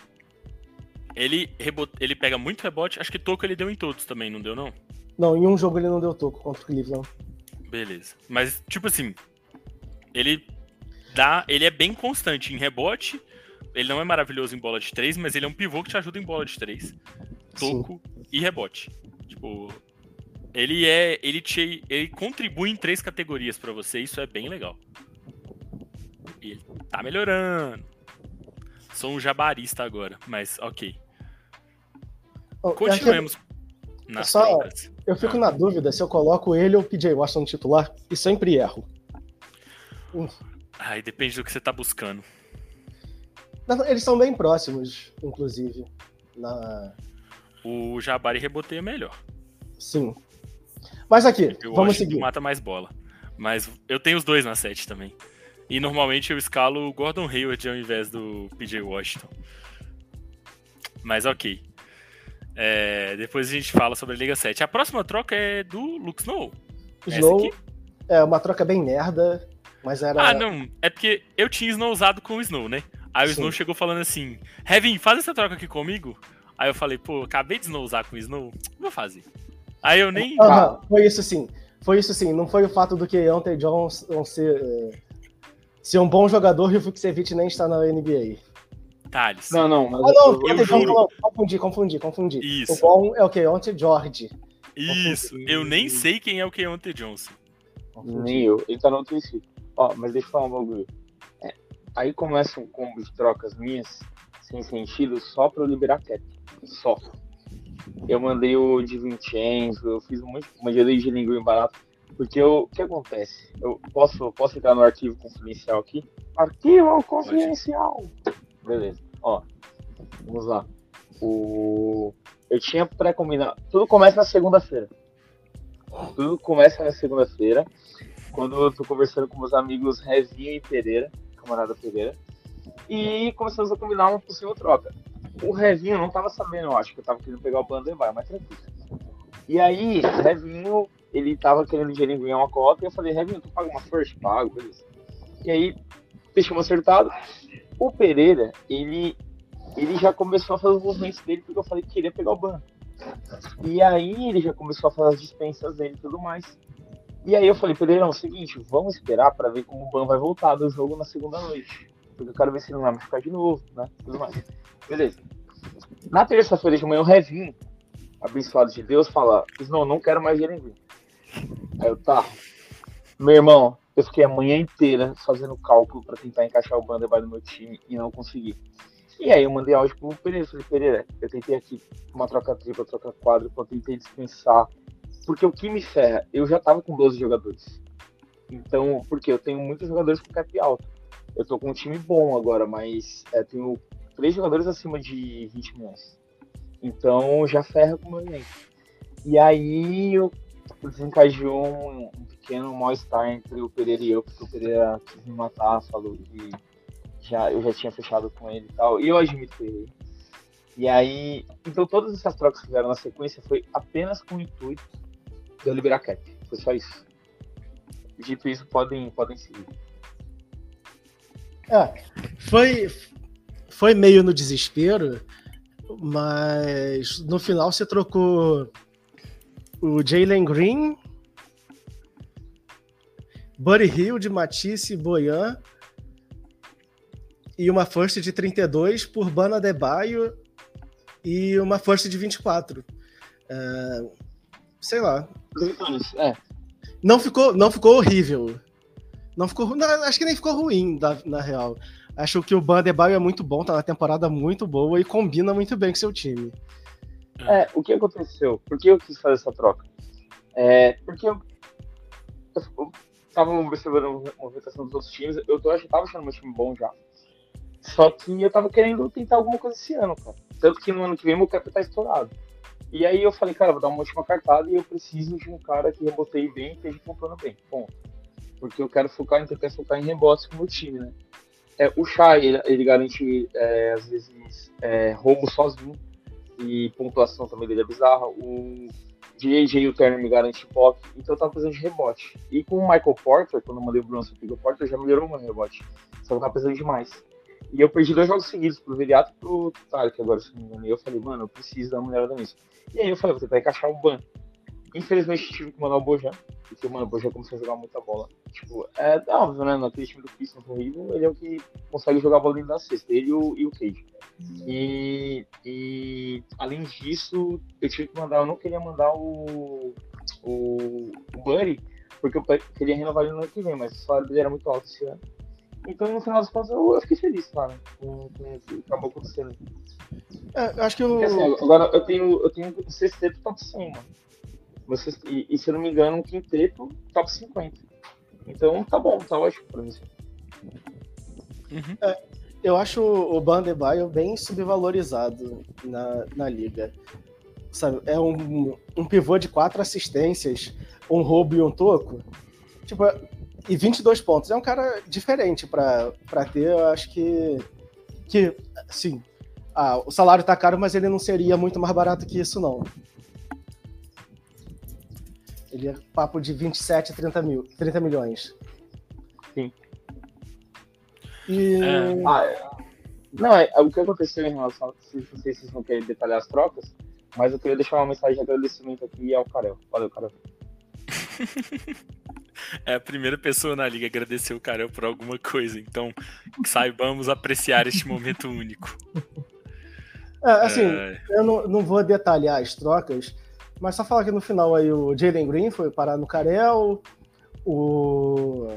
[SPEAKER 1] Ele, rebote, ele pega muito rebote. Acho que toco ele deu em todos também, não deu, não?
[SPEAKER 2] Não, em um jogo ele não deu toco contra o Cleveland.
[SPEAKER 1] Beleza. Mas, tipo assim. Ele dá. Ele é bem constante em rebote. Ele não é maravilhoso em bola de três, mas ele é um pivô que te ajuda em bola de três. Toco Sim. e rebote. Tipo, ele é. Ele, te, ele contribui em três categorias para você, isso é bem legal. E ele tá melhorando. Sou um jabarista agora, mas ok. Oh, Continuemos
[SPEAKER 2] nas só, trocas. Eu fico ah. na dúvida se eu coloco ele ou o PJ Washington titular e sempre erro.
[SPEAKER 1] Hum. Aí depende do que você tá buscando.
[SPEAKER 2] Eles são bem próximos, inclusive. Na...
[SPEAKER 1] O Jabari reboteia melhor.
[SPEAKER 2] Sim. Mas aqui, eu vamos seguir.
[SPEAKER 1] mata mais bola. Mas eu tenho os dois na set também. E normalmente eu escalo o Gordon Hayward ao invés do PJ Washington. Mas ok. É, depois a gente fala sobre a Liga 7. A próxima troca é do Luke Snow.
[SPEAKER 2] Snow é uma troca bem merda, mas era.
[SPEAKER 1] Ah, não. É porque eu tinha Snow usado com o Snow, né? Aí Sim. o Snow chegou falando assim: Heaven, faz essa troca aqui comigo. Aí eu falei, pô, acabei de Snow usar com o Snow, vou fazer. Aí eu nem.
[SPEAKER 2] Uhum, foi isso sim. Foi isso sim. Não foi o fato do que Anthony Johnson ser. Se é um bom jogador, o Vukcevic nem está na NBA.
[SPEAKER 1] Thales.
[SPEAKER 3] Não, não, mas
[SPEAKER 2] Ah, não,
[SPEAKER 3] eu-
[SPEAKER 1] eu
[SPEAKER 2] não,
[SPEAKER 1] juro.
[SPEAKER 2] não, confundi, confundi, confundi.
[SPEAKER 1] Isso.
[SPEAKER 2] O bom é o Keontae George.
[SPEAKER 1] Isso, eu nem sei quem é o Keontae Johnson.
[SPEAKER 2] Confundi.
[SPEAKER 3] Nem eu. Ele tá no outro si. Ó, mas deixa eu falar um bagulho. É, aí começa um combo de trocas minhas, sem sentido, só pra eu liberar cap. Só. Eu mandei o de Vincenzo, eu fiz um monte mandei de linguinha barato. Porque eu- o que acontece? Eu posso, posso entrar no arquivo confidencial aqui? Arquivo confidencial! Beleza. Ó, vamos lá. O... Eu tinha pré-combinado. Tudo começa na segunda-feira. Tudo começa na segunda-feira quando eu tô conversando com meus amigos Revinho e Pereira, camarada Pereira, e começamos a combinar uma possível troca. O Revinho não tava sabendo, eu acho que eu tava querendo pegar o Bandebar, mas tranquilo. E aí, Revinho, ele tava querendo dinheiro ganhar uma cota, e eu falei, Revinho, tu paga uma first? Pago, beleza. E aí, fechamos acertado. O Pereira, ele, ele já começou a fazer os movimentos dele, porque eu falei que queria pegar o ban. E aí, ele já começou a fazer as dispensas dele e tudo mais. E aí eu falei, Pereirão, é o seguinte, vamos esperar para ver como o Ban vai voltar do jogo na segunda noite. Porque eu quero ver se ele não vai machucar de novo, né? Tudo mais. Beleza. Na terça-feira de manhã, o Revinho, abençoado de Deus, fala, não, não quero mais Jeremy. Aí eu, tá. Meu irmão, eu fiquei a manhã inteira fazendo cálculo para tentar encaixar o Ban debaixo do meu time e não consegui. E aí eu mandei áudio pro Pereira, falei, Pereira, eu tentei aqui uma troca tripla, troca quádrupla, tentei dispensar porque o que me ferra, eu já tava com 12 jogadores. Então, porque eu tenho muitos jogadores com cap alto. Eu tô com um time bom agora, mas é, tenho três jogadores acima de 20 milhões. Então já ferra com o meu elenco. E aí eu desencadeou um, um pequeno mal-estar entre o Pereira e eu, porque o Pereira quis me matar, falou que já, eu já tinha fechado com ele e tal. E eu admito que errei. E aí, então todas essas trocas que vieram na sequência foi apenas com o intuito de eu liberar cap. Foi só isso. Dito isso, podem, podem seguir.
[SPEAKER 2] É, foi, foi meio no desespero, mas no final você trocou o Jalen Green, Buddy Hill de Matisse Boyan e uma first de 32 por Bana Debaio e uma first de 24. É, sei lá.
[SPEAKER 3] É,
[SPEAKER 2] Não ficou, não ficou horrível. Não ficou, não, acho que nem ficou ruim, na, na real. Acho que o Bandebaio é muito bom, tá na temporada muito boa e combina muito bem com seu time.
[SPEAKER 3] É, o que aconteceu? Por que eu quis fazer essa troca? É, porque eu, eu, tava observando a movimentação dos outros times, eu tô, eu tava achando meu time bom já. Só que eu tava querendo tentar alguma coisa esse ano, cara. Tanto que no ano que vem meu cap tá estourado. E aí eu falei, cara, vou dar uma última cartada e eu preciso de um cara que reboteie bem e esteja pontuando bem. Ponto. Porque eu quero focar em tentar focar em rebotes com o meu time, né? É, o Shai, ele, ele garante, é, às vezes, é, roubo sozinho e pontuação também dele é bizarra. O JJ e o Turner me garante pop, então eu tava precisando de rebote. E com o Michael Porter, quando eu mandei o Brunson pro Porter, já melhorou meu rebote. Só que eu tava precisando de mais. E eu perdi dois jogos seguidos, pro Viriato e pro Tarek agora, se não me engano. E eu falei, mano, eu preciso dar uma melhorada nisso. E aí eu falei, vou tentar encaixar o ban. Infelizmente tive que mandar o Bojan, porque, mano, o Bojan começou a jogar muita bola. Tipo, é óbvio, né? Naquele time do Pistons horrível, ele é o que consegue jogar a bola dentro da cesta, ele e o, e o Cage. E, e além disso, eu tive que mandar, eu não queria mandar o, o, o Buddy, porque eu queria renovar ele no ano que vem, mas o salário dele era muito alto esse ano. Então, no final das contas, eu, eu fiquei feliz, cara, com, com o que acabou acontecendo.
[SPEAKER 2] É, eu acho que o.
[SPEAKER 3] Porque, assim, agora eu tenho, eu tenho um sexteto top 100, mano. Sexto- e, e, se eu não me engano, um quinteto top 50. Então tá bom, tá ótimo pra mim.
[SPEAKER 1] Uhum.
[SPEAKER 2] Eu acho o Bandebaio bem subvalorizado na, na liga. Sabe, é um, um pivô de quatro assistências, um roubo e um toco. Tipo, e 22 pontos. É um cara diferente pra pra ter, eu acho que. Que, assim. Ah, o salário tá caro, mas ele não seria muito mais barato que isso, não. Ele é papo de 27, 30, mil, 30 milhões.
[SPEAKER 3] Sim.
[SPEAKER 2] E.
[SPEAKER 1] É.
[SPEAKER 3] Ah, é. Não, é, o que aconteceu em relação. a- se- Não sei se vocês vão querer detalhar as trocas, mas eu queria deixar uma mensagem de agradecimento aqui ao Carel. Valeu, Carel.
[SPEAKER 1] é a primeira pessoa na liga a agradecer o Carel por alguma coisa. Então, saibamos apreciar este momento único.
[SPEAKER 2] É, assim, é... eu não, não vou detalhar as trocas, mas só falar que no final aí o Jaden Green foi parar no Carel, o,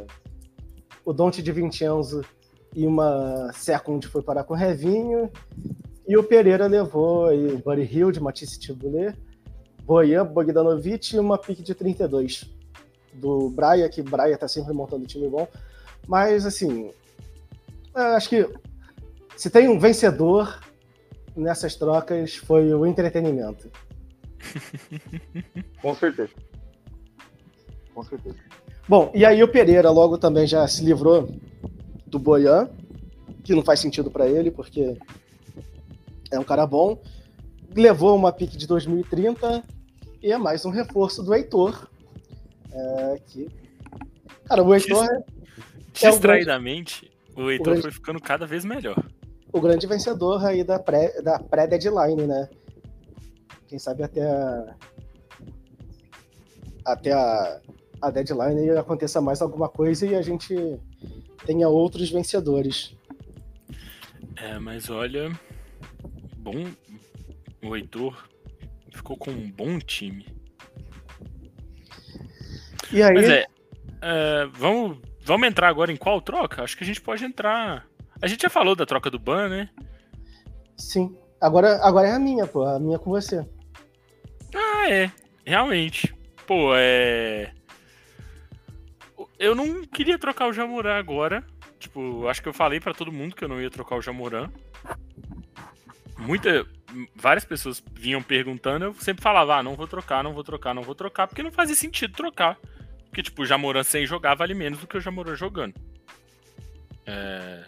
[SPEAKER 2] o Dante de Vincenzo e uma second foi parar com o Revinho, e o Pereira levou aí o Buddy Hill de Matisse Tibulé, Boyan Bogdanovic e uma pique de 32 do Braia, que Braia tá sempre montando time bom. Mas, assim, acho que se tem um vencedor nessas trocas foi o entretenimento.
[SPEAKER 3] Com certeza. Com certeza.
[SPEAKER 2] Bom, e aí o Pereira logo também já se livrou do Boyan, que não faz sentido para ele, porque é um cara bom. Levou uma pique de 2030 e é mais um reforço do Heitor. É, que... Cara, o Heitor. É
[SPEAKER 1] Distraidamente, é o, o Heitor o grande... foi ficando cada vez melhor.
[SPEAKER 2] O grande vencedor aí da pré-deadline, da pré né? Quem sabe até a, até a, a deadline aconteça mais alguma coisa e a gente tenha outros vencedores.
[SPEAKER 1] É, mas olha, bom, o Heitor ficou com um bom time.
[SPEAKER 2] E aí?
[SPEAKER 1] Mas é, é, vamos, vamos entrar agora em qual troca? Acho que a gente pode entrar. A gente já falou da troca do Ban, né?
[SPEAKER 2] Sim. Agora, agora é a minha, pô. A minha com você.
[SPEAKER 1] Ah, é. Realmente. Pô, é. Eu não queria trocar o Jamoran agora. Tipo, acho que eu falei para todo mundo que eu não ia trocar o Jamoran. Muita, várias pessoas vinham perguntando, eu sempre falava, ah, não vou trocar, não vou trocar, não vou trocar, porque não fazia sentido trocar. Porque, tipo, o Jamoran sem jogar vale menos do que o Jamoran jogando. É...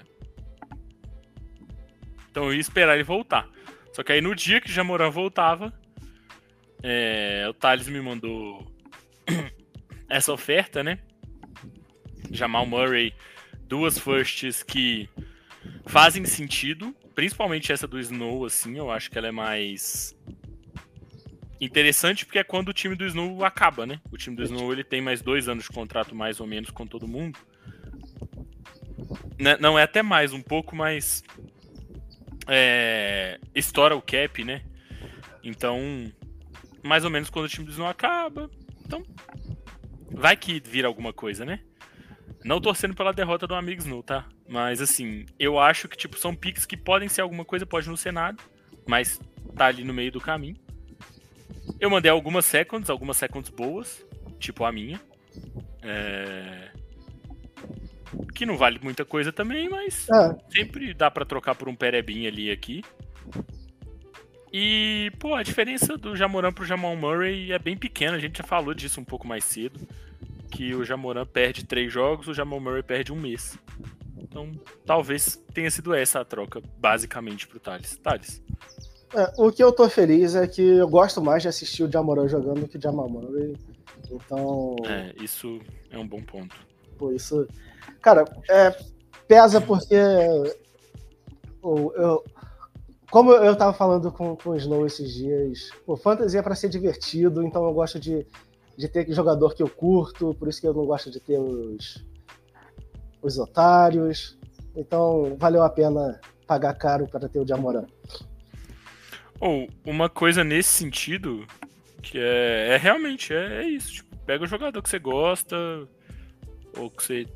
[SPEAKER 1] Então eu ia esperar ele voltar. Só que aí no dia que o Jamoran voltava, é... o Thales me mandou essa oferta, né? Jamal Murray, duas firsts que fazem sentido, principalmente essa do Snow, assim, eu acho que ela é mais interessante porque é quando o time do Snow acaba, né? O time do Snow ele tem mais dois anos de contrato mais ou menos com todo mundo. Né, não é até mais, um pouco mais é, estoura o cap, né? Então, mais ou menos quando o time do Snow acaba, então vai que vira alguma coisa, né? Não torcendo pela derrota do amigo Snow, tá? Mas assim, eu acho que tipo são picks que podem ser alguma coisa, pode não ser nada, mas tá ali no meio do caminho. Eu mandei algumas seconds, algumas seconds boas, tipo a minha. É... Que não vale muita coisa também, mas é. sempre dá para trocar por um Perebin ali aqui. E, pô, a diferença do Jamoran pro Jamal Murray é bem pequena, a gente já falou disso um pouco mais cedo. Que o Jamoran perde três jogos, o Jamal Murray perde um mês. Então, talvez tenha sido essa a troca, basicamente, pro Thales. Thales.
[SPEAKER 2] É, o que eu tô feliz é que eu gosto mais de assistir o Jamoran jogando do que o Jamal Murray. Então.
[SPEAKER 1] É, isso é um bom ponto.
[SPEAKER 2] Pô, isso. Cara, é, pesa porque. Eu, eu, como eu tava falando com, com o Snow esses dias, o Fantasy é pra ser divertido, então eu gosto de, de ter jogador que eu curto, por isso que eu não gosto de ter os os otários. Então, valeu a pena pagar caro para ter o Jamoran.
[SPEAKER 1] Ou, oh, uma coisa nesse sentido, que é, é realmente, é, é, isso. Tipo, pega o jogador que você gosta, ou que você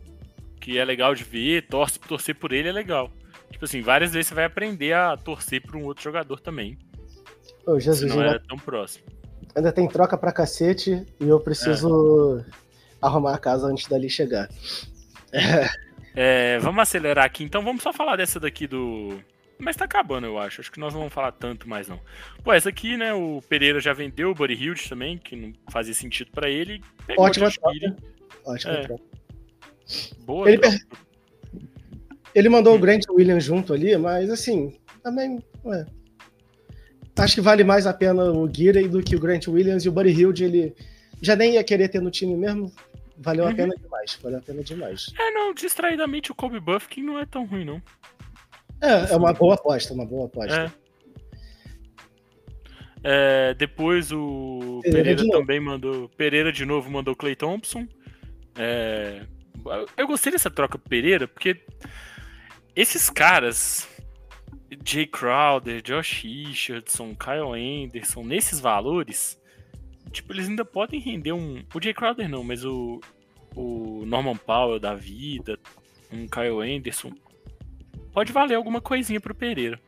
[SPEAKER 1] que é legal de ver, torce, torcer por ele é legal. Tipo assim, várias vezes você vai aprender a torcer por um outro jogador também.
[SPEAKER 2] Ô, Jesus,
[SPEAKER 1] não é tão próximo.
[SPEAKER 2] Ainda tem troca pra cacete e eu preciso é. arrumar a casa antes dali chegar.
[SPEAKER 1] É, vamos acelerar aqui, então vamos só falar dessa daqui do. Mas tá acabando, eu acho. Acho que nós não vamos falar tanto mais, não. Pô, essa aqui, né? O Pereira já vendeu o Buddy Hilde também, que não fazia sentido para ele.
[SPEAKER 2] Ótima troca. Ótima
[SPEAKER 1] é.
[SPEAKER 2] troca.
[SPEAKER 1] Boa
[SPEAKER 2] ele, troca. Ele mandou hum. o Grant Williams junto ali, mas assim, também. Ué. Acho que vale mais a pena o Guirey do que o Grant Williams e o Buddy Hilde, ele já nem ia querer ter no time mesmo. Valeu uhum. a pena demais, valeu a pena demais.
[SPEAKER 1] É, não, distraidamente o Kobe Buffkin não é tão ruim, não.
[SPEAKER 2] É, é uma boa aposta, uma boa aposta.
[SPEAKER 1] É. É, depois o Pereira, Pereira também mandou. Pereira de novo mandou Clay Thompson. É, eu gostei dessa troca pro Pereira, porque esses caras, Jay Crowder, Josh Richardson, Kyle Anderson, nesses valores, tipo, eles ainda podem render um. O Jay Crowder não, mas o, o Norman Powell da vida, um Kyle Anderson, pode valer alguma coisinha pro Pereira.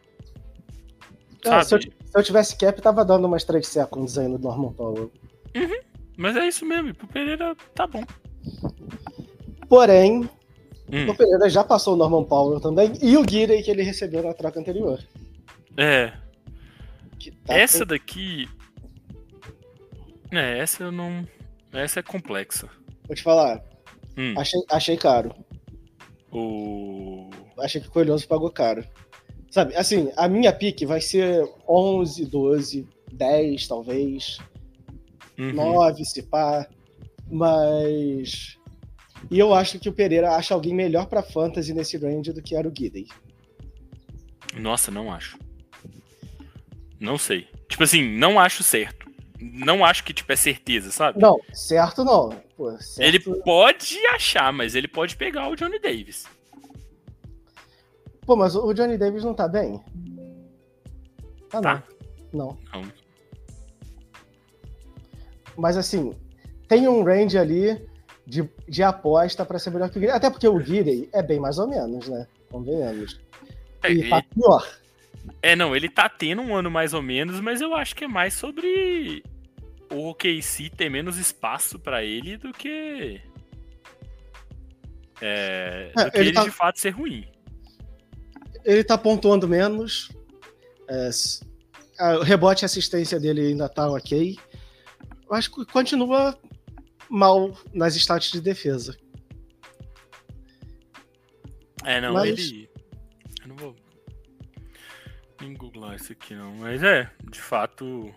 [SPEAKER 2] É, se, eu, se, eu, tivesse cap, tava dando umas 3 seconds aí no Norman Powell.
[SPEAKER 1] Uhum, mas é isso mesmo, pro Pereira tá bom.
[SPEAKER 2] Porém, hum. o Pereira já passou o Norman Powell também e o Guirey que ele recebeu na troca anterior.
[SPEAKER 1] É. Tá essa com... daqui. É, essa eu não. Essa é complexa.
[SPEAKER 2] Vou te falar. Hum. Achei, achei caro.
[SPEAKER 1] O.
[SPEAKER 2] Achei que o Coelhoso pagou caro. Sabe, assim, a minha pique vai ser 11, 12, 10, talvez. Uhum. 9, se pá. Mas. E eu acho que o Pereira acha alguém melhor para fantasy nesse range do que era o Guidey.
[SPEAKER 1] Nossa, não acho. Não sei. Tipo assim, não acho certo. Não acho que, tipo, é certeza, sabe?
[SPEAKER 2] Não, certo não. Pô, certo...
[SPEAKER 1] Ele pode achar, mas ele pode pegar o Johnny Davis.
[SPEAKER 2] Pô, mas o Johnny Davis não tá bem?
[SPEAKER 1] Ah, tá.
[SPEAKER 2] Não. não. Não. Mas assim, tem um range ali de, de aposta para ser melhor que o. Até porque o Guirey é bem mais ou menos, né? Convenhamos. É, e tá pior.
[SPEAKER 1] É, não, ele tá tendo um ano mais ou menos, mas eu acho que é mais sobre o OKC ter menos espaço para ele do que. É, é, do que ele, ele tá... de fato ser ruim.
[SPEAKER 2] Ele tá pontuando menos. É, o rebote e assistência dele ainda tá ok. Eu acho que continua mal nas stats de defesa.
[SPEAKER 1] É, não, mas... ele. Eu não vou nem googlar isso aqui, não. Mas é, de fato.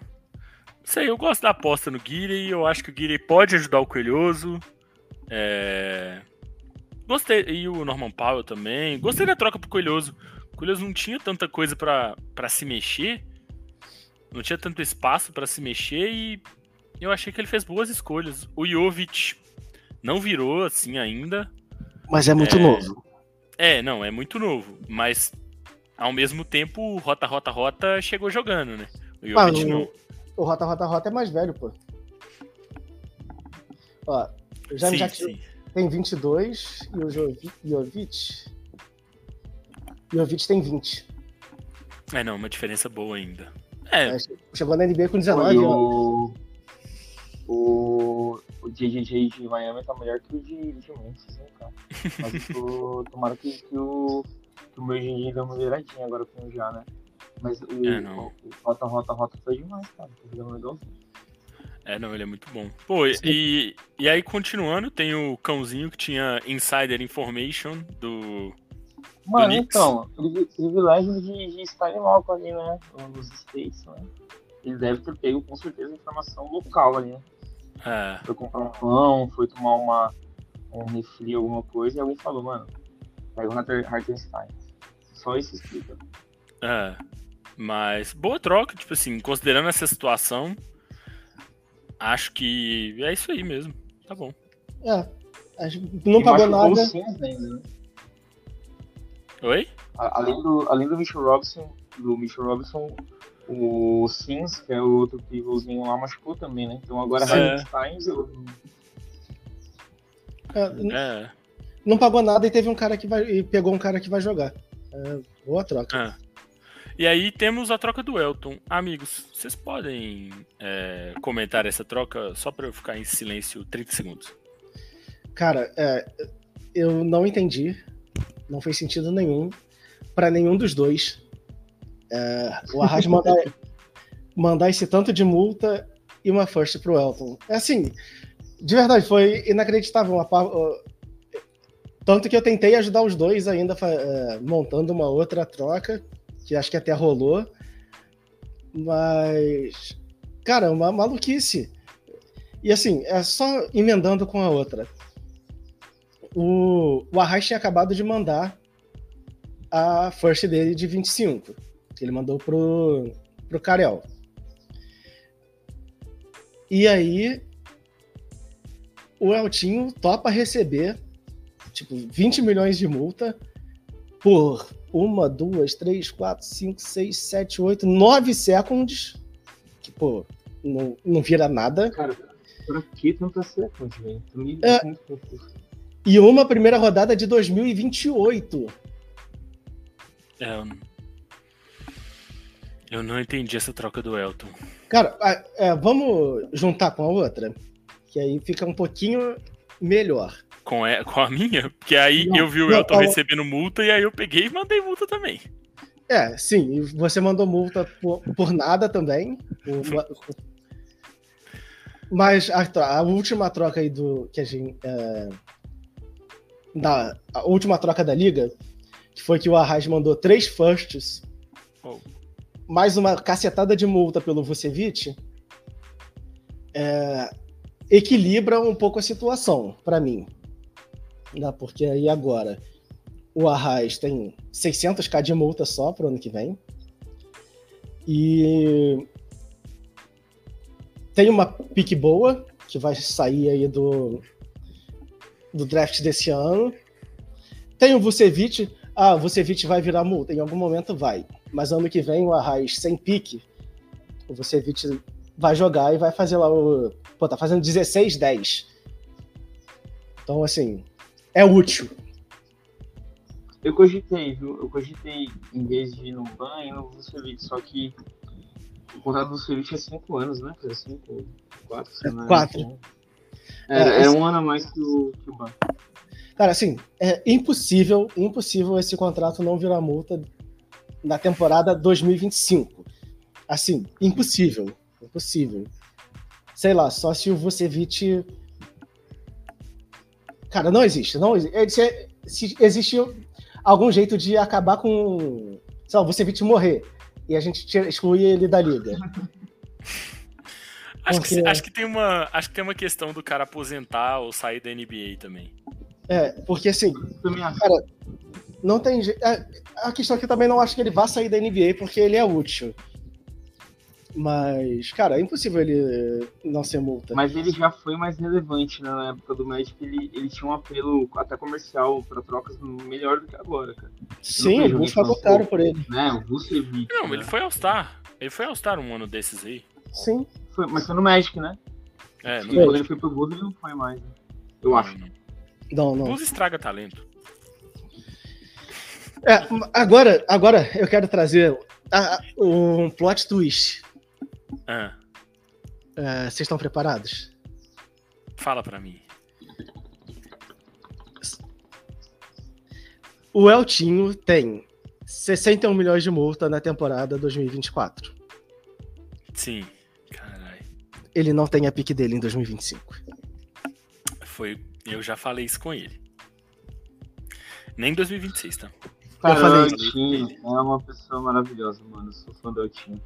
[SPEAKER 1] Sei, eu gosto da aposta no Guiri. Eu acho que o Guiri pode ajudar o Coelhoso. É... Gostei. E o Norman Powell também. Gostei da troca pro Coelhoso. O Coelhoso não tinha tanta coisa para se mexer. Não tinha tanto espaço para se mexer e eu achei que ele fez boas escolhas. O Jovic não virou assim ainda.
[SPEAKER 2] Mas é muito é... novo.
[SPEAKER 1] É, não, é muito novo. Mas ao mesmo tempo, Rota, Rota, Rota chegou jogando, né?
[SPEAKER 2] O Jovic ah, não. O Rota, Rota, Rota é mais velho, pô. Ó, o Jaime Jackson tem 22 e o Jovic. Jovic. Jovic tem 20.
[SPEAKER 1] É, não, uma diferença boa ainda. É. é
[SPEAKER 2] chegou na NBA com 19
[SPEAKER 3] anos o, o JJJ de Miami tá melhor que o de, de Memphis, né, cara? Mas tomara que, que, o, que o meu JJJ dê uma viradinha agora com o já, né? Mas o, é, o, o Rota Rota Rota foi demais, cara. Tá legalzinho.
[SPEAKER 1] É, não, ele é muito bom. Pô, e, e aí, continuando, tem o cãozinho que tinha Insider Information do.
[SPEAKER 3] Mano, do então, privilégio de, de estar em loco ali, né? Nos States, né? Ele deve ter pego com certeza informação local ali, né?
[SPEAKER 1] É.
[SPEAKER 3] Foi comprar um pão, foi tomar uma, um refri, alguma coisa, e alguém falou, mano, pega o Hartenstein. Só isso explica.
[SPEAKER 1] É. Mas boa troca, tipo assim, considerando essa situação, acho que é isso aí mesmo. Tá bom.
[SPEAKER 2] É. Não pagou nada.
[SPEAKER 3] Ainda, né?
[SPEAKER 1] Oi?
[SPEAKER 3] Além do, além do Mitchell Robinson, do Mitchell Robinson, o Sims, que é o outro pivôzinho lá, machucou também, né? Então agora é. Steins eu...
[SPEAKER 2] é. Não pagou nada e teve um cara que vai. E pegou um cara que vai jogar. É, boa troca.
[SPEAKER 1] É. E aí temos a troca do Elton. Amigos, vocês podem é, comentar essa troca só para eu ficar em silêncio 30 segundos?
[SPEAKER 2] Cara, é, eu não entendi. Não fez sentido nenhum para nenhum dos dois. É, o Arras mandar, mandar esse tanto de multa e uma first pro Elton. É assim, de verdade, foi inacreditável. Uma, tanto que eu tentei ajudar os dois ainda é, montando uma outra troca, que acho que até rolou. Mas, cara, uma maluquice. E assim, é só emendando com a outra. O, o Arras tinha acabado de mandar a first dele de 25 que ele mandou pro, pro Carel. E aí o Eltinho topa receber, tipo, 20 milhões de multa por uma, duas, três, quatro, cinco, seis, sete, oito, nove seconds. Que, pô, não, não vira nada.
[SPEAKER 3] Cara, por que tanta seconds, velho?
[SPEAKER 2] É. E uma primeira rodada de 2028.
[SPEAKER 1] É, eu não... entendi essa troca do Elton.
[SPEAKER 2] Cara, é, vamos juntar com a outra, que aí fica um pouquinho melhor.
[SPEAKER 1] Com a, com a minha? Porque aí não, eu vi o não, Elton recebendo multa e aí eu peguei e mandei multa também.
[SPEAKER 2] É, sim, você mandou multa por, por nada também. Por, mas a, a, última troca aí do. que a gente. É, da, a última troca da liga, que foi que o Arras mandou três firsts, oh. Mais uma cacetada de multa pelo Vucevic, é, equilibra um pouco a situação, para mim. Né? Porque aí agora o Arras tem 600k de multa só pro ano que vem. E tem uma pique boa, que vai sair aí do, do draft desse ano. Tem o Vucevic. Ah, o Vucevic vai virar multa. Em algum momento vai. Mas ano que vem o Arraes sem pique, o Vucevic vai jogar e vai fazer lá o. Pô, tá fazendo 16-10. Então, assim, é útil.
[SPEAKER 3] Eu cogitei, viu? Eu cogitei, em vez de ir no Ban, ir no Vucevic. Só que o contrato do Vucevic é 5 anos, né? 5, 4,
[SPEAKER 2] 4.
[SPEAKER 3] É, é, é, um ano a mais que o, que o banco.
[SPEAKER 2] Cara, assim, é impossível, impossível esse contrato não virar multa na temporada 2025. Assim, impossível. Impossível. Sei lá, só se o Vucevic. Cara, não existe. Não existe. Se, existe algum jeito de acabar com. Sei lá, o Vucevic morrer e a gente excluir ele da liga.
[SPEAKER 1] Acho, Porque... que, acho, que tem uma, acho que tem uma questão do cara aposentar ou sair da NBA também.
[SPEAKER 2] É, porque assim, cara, não tem é, A questão aqui também não acho que ele vá sair da NBA porque ele é útil. Mas, cara, é impossível ele não ser multa.
[SPEAKER 3] Mas ele já foi mais relevante né, na época do Magic. Ele, ele tinha um apelo até comercial para trocas melhor do que agora, cara.
[SPEAKER 2] Sim, o Bulls pagou caro por ele.
[SPEAKER 3] Né, o Vucevic.
[SPEAKER 1] Não, né? ele foi All-Star. Ele foi All-Star um ano desses aí.
[SPEAKER 2] Sim.
[SPEAKER 3] Foi, mas foi no Magic, né?
[SPEAKER 1] É, no
[SPEAKER 3] Quando ele foi pro Bulls, ele não foi mais. Né? Eu acho.
[SPEAKER 2] Não, não.
[SPEAKER 1] Bulls estraga talento.
[SPEAKER 2] É, agora, agora eu quero trazer um plot twist.
[SPEAKER 1] Ah.
[SPEAKER 2] É, vocês estão preparados?
[SPEAKER 1] Fala pra mim.
[SPEAKER 2] O Eltinho tem 61 milhões de multa na temporada 2024.
[SPEAKER 1] Sim, caralho.
[SPEAKER 2] Ele não tem a pique dele em 2025.
[SPEAKER 1] Foi. Eu já falei isso com ele. Nem em 2026, tá?
[SPEAKER 3] Cara, eu falei. O é uma pessoa maravilhosa, mano. Eu sou fã do Altinho.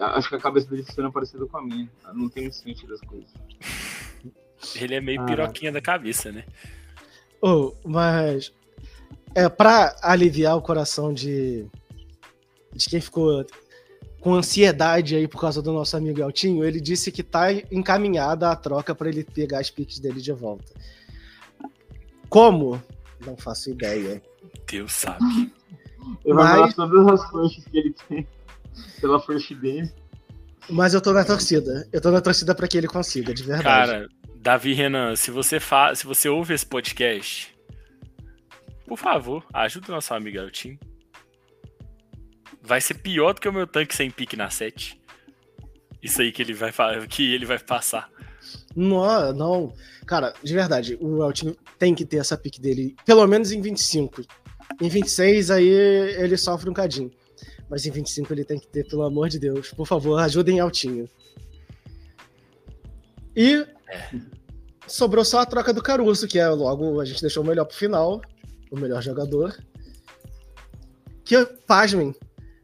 [SPEAKER 3] Acho que a cabeça dele funciona parecida com a minha. Não tem muito sentido as coisas.
[SPEAKER 1] Ele é meio ah. piroquinha da cabeça, né?
[SPEAKER 2] Oh, mas é para aliviar o coração de de quem ficou com ansiedade aí por causa do nosso amigo Eltinho, ele disse que tá encaminhada a troca para ele pegar as piques dele de volta. Como? Não faço ideia.
[SPEAKER 1] Deus sabe.
[SPEAKER 3] Eu Mas... vou todas as firsts que ele tem pela first dele.
[SPEAKER 2] Mas eu tô na torcida. Eu tô na torcida para que ele consiga, de verdade.
[SPEAKER 1] Cara, Davi Renan, se você fa... se você ouve esse podcast, por favor, ajuda o nosso amigo Eltinho vai ser pior do que o meu tanque sem pique na 7. Isso aí que ele vai, que ele vai passar.
[SPEAKER 2] Não, não. Cara, de verdade, o Eltinho tem que ter essa pique dele, pelo menos em 25. Em 26, aí ele sofre um cadinho. Mas em 25 ele tem que ter, pelo amor de Deus. Por favor, ajudem Altinho. E sobrou só a troca do Caruso, que é logo a gente deixou o melhor pro final. O melhor jogador. Que, pasmem,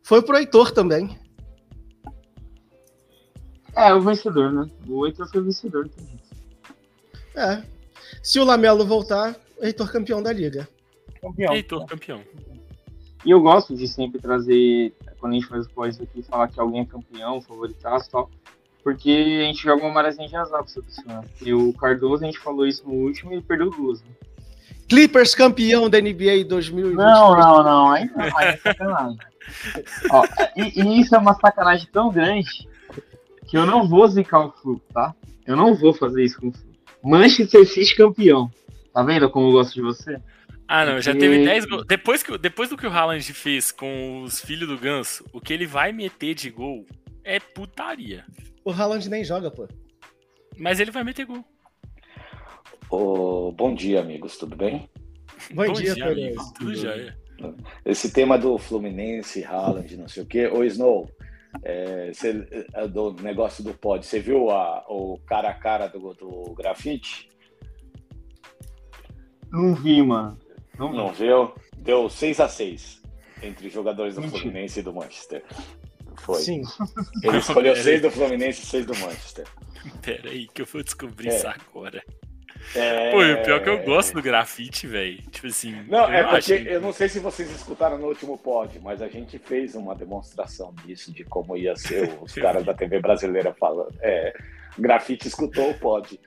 [SPEAKER 2] foi pro Heitor também.
[SPEAKER 3] É, o vencedor, né? O Heitor foi o vencedor.
[SPEAKER 2] É. Se o Lamelo voltar, Heitor campeão da liga.
[SPEAKER 1] Campeão. Heitor campeão.
[SPEAKER 3] E eu gosto de sempre trazer, quando a gente faz o pós aqui, falar que alguém é campeão, favoritaço e tal. Porque a gente joga uma marazinha de azar pra essa pessoa. E o Cardoso, a gente falou isso no último e ele perdeu duas. Né?
[SPEAKER 2] Clippers campeão da NBA 2020.
[SPEAKER 3] Não, não, não. Aí não, aí é sacanagem. Ó, e, e, isso é uma sacanagem tão grande que eu não vou zicar o Flu, tá? Eu não vou fazer isso com o Flu. Manchester City campeão. Tá vendo como eu gosto de você?
[SPEAKER 1] Ah, não, já teve 10 gols. Depois, que, depois do que o Haaland fez com os filhos do Ganso, o que ele vai meter de gol é putaria.
[SPEAKER 2] O Haaland nem joga, pô.
[SPEAKER 1] Mas ele vai meter gol.
[SPEAKER 4] Oh, bom dia, amigos, tudo bem?
[SPEAKER 2] Bom, bom dia, dia amigos.
[SPEAKER 1] Tudo já é.
[SPEAKER 4] Esse tema do Fluminense, Haaland, não sei o quê. Ô, Snow, é, cê, é, do negócio do pod, você viu a, o cara a cara do, do grafite?
[SPEAKER 3] Não vi, mano.
[SPEAKER 4] Não, não viu? Deu 6 a 6 entre jogadores do Fluminense e do Manchester. Foi.
[SPEAKER 2] Sim.
[SPEAKER 4] Ele escolheu 6 do Fluminense e 6 do Manchester.
[SPEAKER 1] Pera aí que eu vou descobrir é. isso agora. É... Pô, o pior é que eu gosto do grafite, velho. Tipo assim.
[SPEAKER 4] Não, é porque acho... eu não sei se vocês escutaram no último pod, mas a gente fez uma demonstração disso, de como ia ser os caras da TV brasileira falando. É, grafite escutou o pod.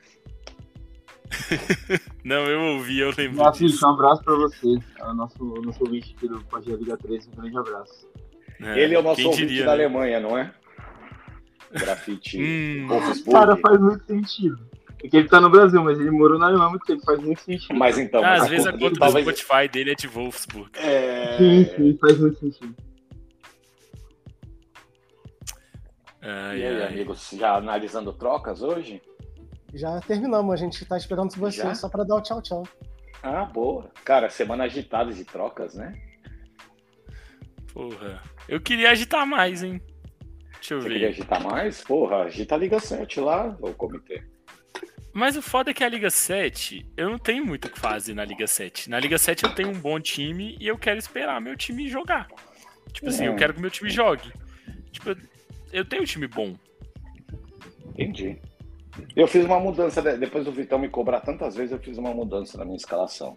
[SPEAKER 1] Não, eu ouvi, eu lembro.
[SPEAKER 3] Grafite, um abraço pra você. É o nosso, nosso ouvinte aqui do Pod Liga 3, um grande abraço.
[SPEAKER 4] É, Ele é o nosso ouvinte diria, da né? Alemanha, não é? Grafite.
[SPEAKER 3] hum. Cara, faz muito sentido. Porque ele tá no Brasil, mas ele morou na Alemanha muito tempo, faz muito sentido.
[SPEAKER 4] Mas então.
[SPEAKER 1] Ah, às vezes a conta do talvez... Spotify dele é de Wolfsburg.
[SPEAKER 3] É... Sim, sim, faz muito sentido.
[SPEAKER 4] Ai, e aí, ai. amigos, já analisando trocas hoje?
[SPEAKER 2] Já terminamos, a gente tá esperando você já? só pra dar o tchau, tchau.
[SPEAKER 4] Ah, boa. Cara, semana agitada de trocas, né?
[SPEAKER 1] Porra. Eu queria agitar mais, hein? Deixa eu
[SPEAKER 4] Você
[SPEAKER 1] ver.
[SPEAKER 4] queria agitar mais? Porra, agita a Liga 7 lá, o comitê.
[SPEAKER 1] Mas o foda é que a Liga 7, eu não tenho muito o que fazer na Liga 7. Na Liga 7 eu tenho um bom time e eu quero esperar meu time jogar. Tipo assim, é. eu quero que meu time jogue. Tipo, eu tenho um time bom.
[SPEAKER 4] Entendi. Eu fiz uma mudança, depois do Vitão me cobrar tantas vezes, eu fiz uma mudança na minha escalação.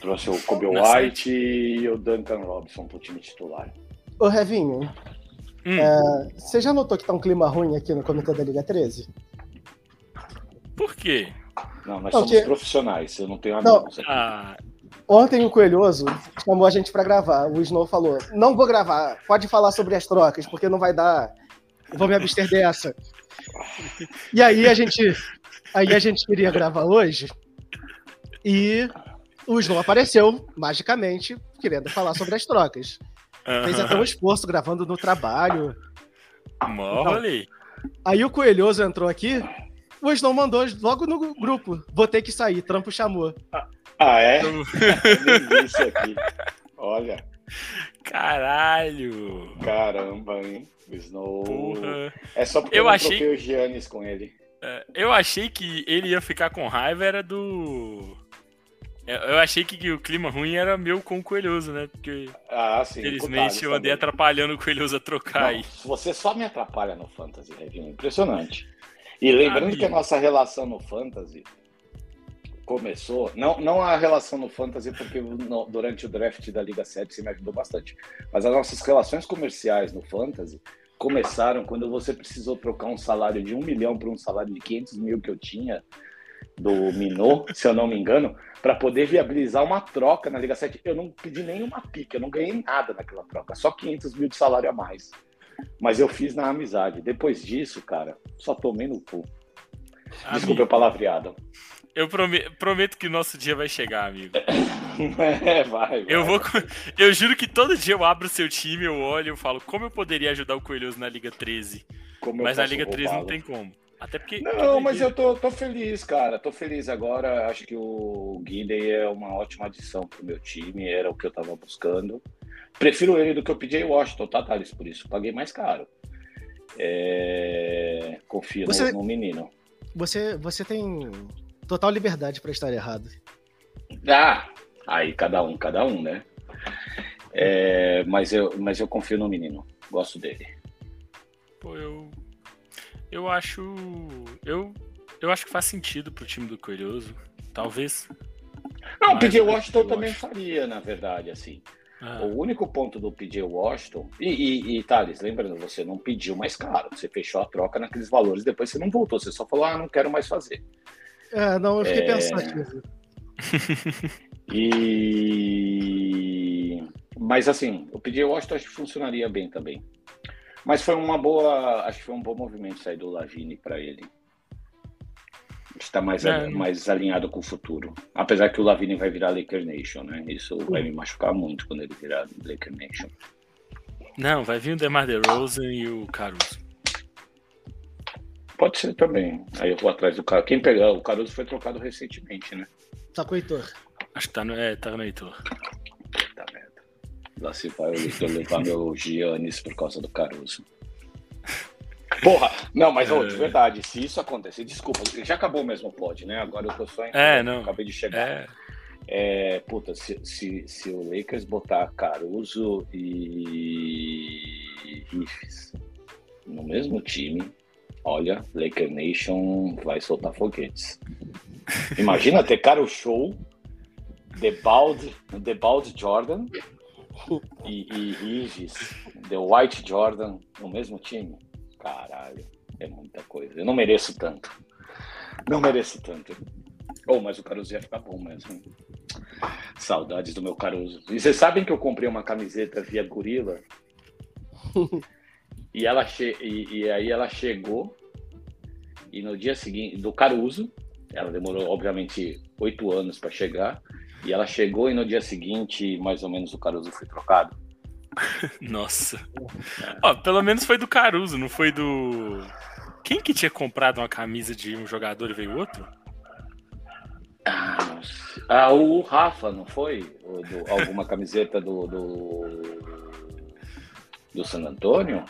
[SPEAKER 4] Trouxe o Kobe White e o Duncan Robinson pro time titular.
[SPEAKER 2] Ô, Revinho, hum. é, você já notou que tá um clima ruim aqui no Comitê da Liga 13?
[SPEAKER 1] Por quê?
[SPEAKER 4] Não, nós somos profissionais, eu não tenho amigos não. Ah.
[SPEAKER 2] Ontem o Coelhoso chamou a gente para gravar. O Snow falou: Não vou gravar, pode falar sobre as trocas, porque não vai dar. vou me abster dessa. E aí a gente. Aí a gente queria gravar hoje. E o Snow apareceu, magicamente, querendo falar sobre as trocas. Uhum. Fez até um esforço gravando no trabalho.
[SPEAKER 1] Mole.
[SPEAKER 2] Então, aí o Coelhoso entrou aqui o Snow mandou logo no grupo. Vou ter que sair, trampo chamou.
[SPEAKER 4] Ah, é? isso aqui. Olha.
[SPEAKER 1] Caralho.
[SPEAKER 4] Caramba, hein? Snow.
[SPEAKER 1] Porra.
[SPEAKER 4] É só porque eu, eu achei... o Giannis com ele.
[SPEAKER 1] É, eu achei que ele ia ficar com raiva, era do. Eu achei que o clima ruim era meu com o Coelhoso, né? Porque,
[SPEAKER 4] ah, sim,
[SPEAKER 1] infelizmente, eu andei atrapalhando o Coelhoso a trocar
[SPEAKER 4] Não,
[SPEAKER 1] aí.
[SPEAKER 4] Você só me atrapalha no Fantasy, Review. Impressionante. E lembrando que a nossa relação no Fantasy começou, não, não a relação no Fantasy, porque no, durante o draft da Liga 7 você me ajudou bastante, mas as nossas relações comerciais no Fantasy começaram quando você precisou trocar um salário de um milhão para um salário de 500 mil que eu tinha do Minot, se eu não me engano, para poder viabilizar uma troca na Liga 7. Eu não pedi nenhuma pica, eu não ganhei nada naquela troca, só 500 mil de salário a mais. Mas eu fiz na amizade. Depois disso, cara, só tomei no cu. Desculpa o palavreado.
[SPEAKER 1] Eu prometo, prometo que o nosso dia vai chegar, amigo.
[SPEAKER 4] É, vai, vai.
[SPEAKER 1] Eu, vou, eu juro que todo dia eu abro o seu time, eu olho e falo como eu poderia ajudar o Coelhoso na Liga 13. Como mas na Liga 13 não tem como. Até porque.
[SPEAKER 4] Não, mas eu tô, tô feliz, cara. Tô feliz agora. Acho que o Guinea é uma ótima adição pro meu time. Era o que eu tava buscando. Prefiro ele do que eu pedi Washington, tá, Thales? Por isso, paguei mais caro. É... Confio você, no, no, menino.
[SPEAKER 2] Você, você tem total liberdade para estar errado.
[SPEAKER 4] Ah, aí cada um, cada um, né? É, mas, eu, mas eu confio no menino, gosto dele.
[SPEAKER 1] Pô, eu. Eu acho. Eu, eu acho que faz sentido pro time do Curioso. Talvez.
[SPEAKER 4] Não, pedir Washington também faria, na verdade, assim. Ah. O único ponto do PJ Washington. E, e, e Thales, lembrando, você não pediu mais caro. Você fechou a troca naqueles valores, depois você não voltou. Você só falou, ah, não quero mais fazer.
[SPEAKER 2] É, não, eu fiquei é... pensando.
[SPEAKER 4] e. Mas assim, o PJ Washington acho que funcionaria bem também. Mas foi uma boa. Acho que foi um bom movimento sair do Lavine para ele está mais, é. mais alinhado com o futuro. Apesar que o Lavine vai virar Laker Nation, né? Isso vai me machucar muito quando ele virar Laker Nation.
[SPEAKER 1] Não, vai vir o DeMar DeRozan e o Caruso.
[SPEAKER 4] Pode ser também. Aí eu vou atrás do cara. Quem pegar, o Caruso foi trocado recentemente, né?
[SPEAKER 2] Tá com o Heitor.
[SPEAKER 1] Acho que tá no, é, tá no Heitor.
[SPEAKER 4] Puta merda. Lá se vai o Heitor levar meu Giannis por causa do Caruso. Porra, não, mas oh, de verdade, se isso acontecer, desculpa, já acabou mesmo o pod, né? Agora eu tô só
[SPEAKER 1] em. É, não.
[SPEAKER 4] Acabei de chegar. É. É, puta, se, se, se, o Lakers botar Caruso e Riffs no mesmo time, olha, Laker Nation vai soltar foguetes. Imagina ter cara o show, The Bald, The Bald Jordan e, e Rives, The White Jordan no mesmo time. Caralho, é muita coisa. Eu não mereço tanto. Não mereço tanto. Oh, mas o Caruso ia ficar bom mesmo. Saudades do meu Caruso. E vocês sabem que eu comprei uma camiseta via Gorila? e, ela che... e, e aí ela chegou e no dia seguinte, do Caruso, ela demorou, obviamente, oito anos para chegar. E ela chegou e no dia seguinte, mais ou menos, o Caruso foi trocado.
[SPEAKER 1] Nossa. Ó, pelo menos foi do Caruso, não foi do. Quem que tinha comprado uma camisa de um jogador e veio outro?
[SPEAKER 4] Ah, ah o Rafa, não foi? Do, alguma camiseta do, do, do San Antônio?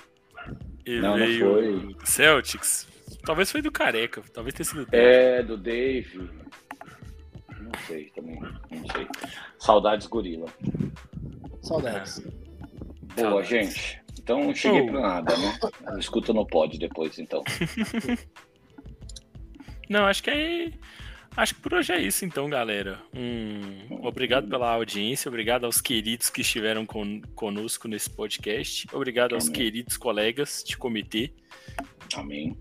[SPEAKER 1] E não, não foi. Celtics. Talvez foi do Careca, talvez tenha sido.
[SPEAKER 4] É, do Dave. Não sei também, não sei. Saudades Gorila.
[SPEAKER 2] Saudades.
[SPEAKER 4] Boa, gente. Então não cheguei oh. pra nada, né? Escuta no pod depois, então.
[SPEAKER 1] não, acho que é. Acho que por hoje é isso, então, galera. Um... Obrigado pela audiência, obrigado aos queridos que estiveram con... conosco nesse podcast, obrigado aos Amém. queridos colegas de comitê.
[SPEAKER 4] Amém.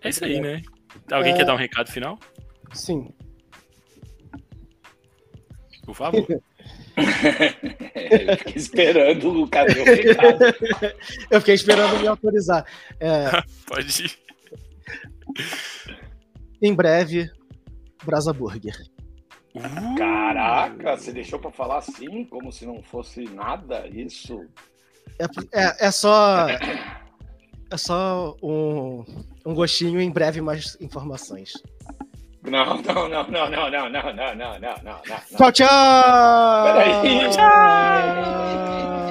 [SPEAKER 1] É isso aí, né? Alguém é... quer dar um recado final?
[SPEAKER 2] Sim.
[SPEAKER 1] Por favor.
[SPEAKER 4] eu fiquei esperando o cara recado.
[SPEAKER 2] eu fiquei esperando me autorizar. É...
[SPEAKER 1] Pode ir.
[SPEAKER 2] Em breve, Brasa Burger.
[SPEAKER 4] Uh! Caraca, você deixou para falar assim, como se não fosse nada isso?
[SPEAKER 2] É, é, é só. É só um, um gostinho, em breve mais informações.
[SPEAKER 4] Não, não, não, não, não, não, não, não, não, não, não.
[SPEAKER 2] Tchau, tchau!
[SPEAKER 4] Peraí! Tchau!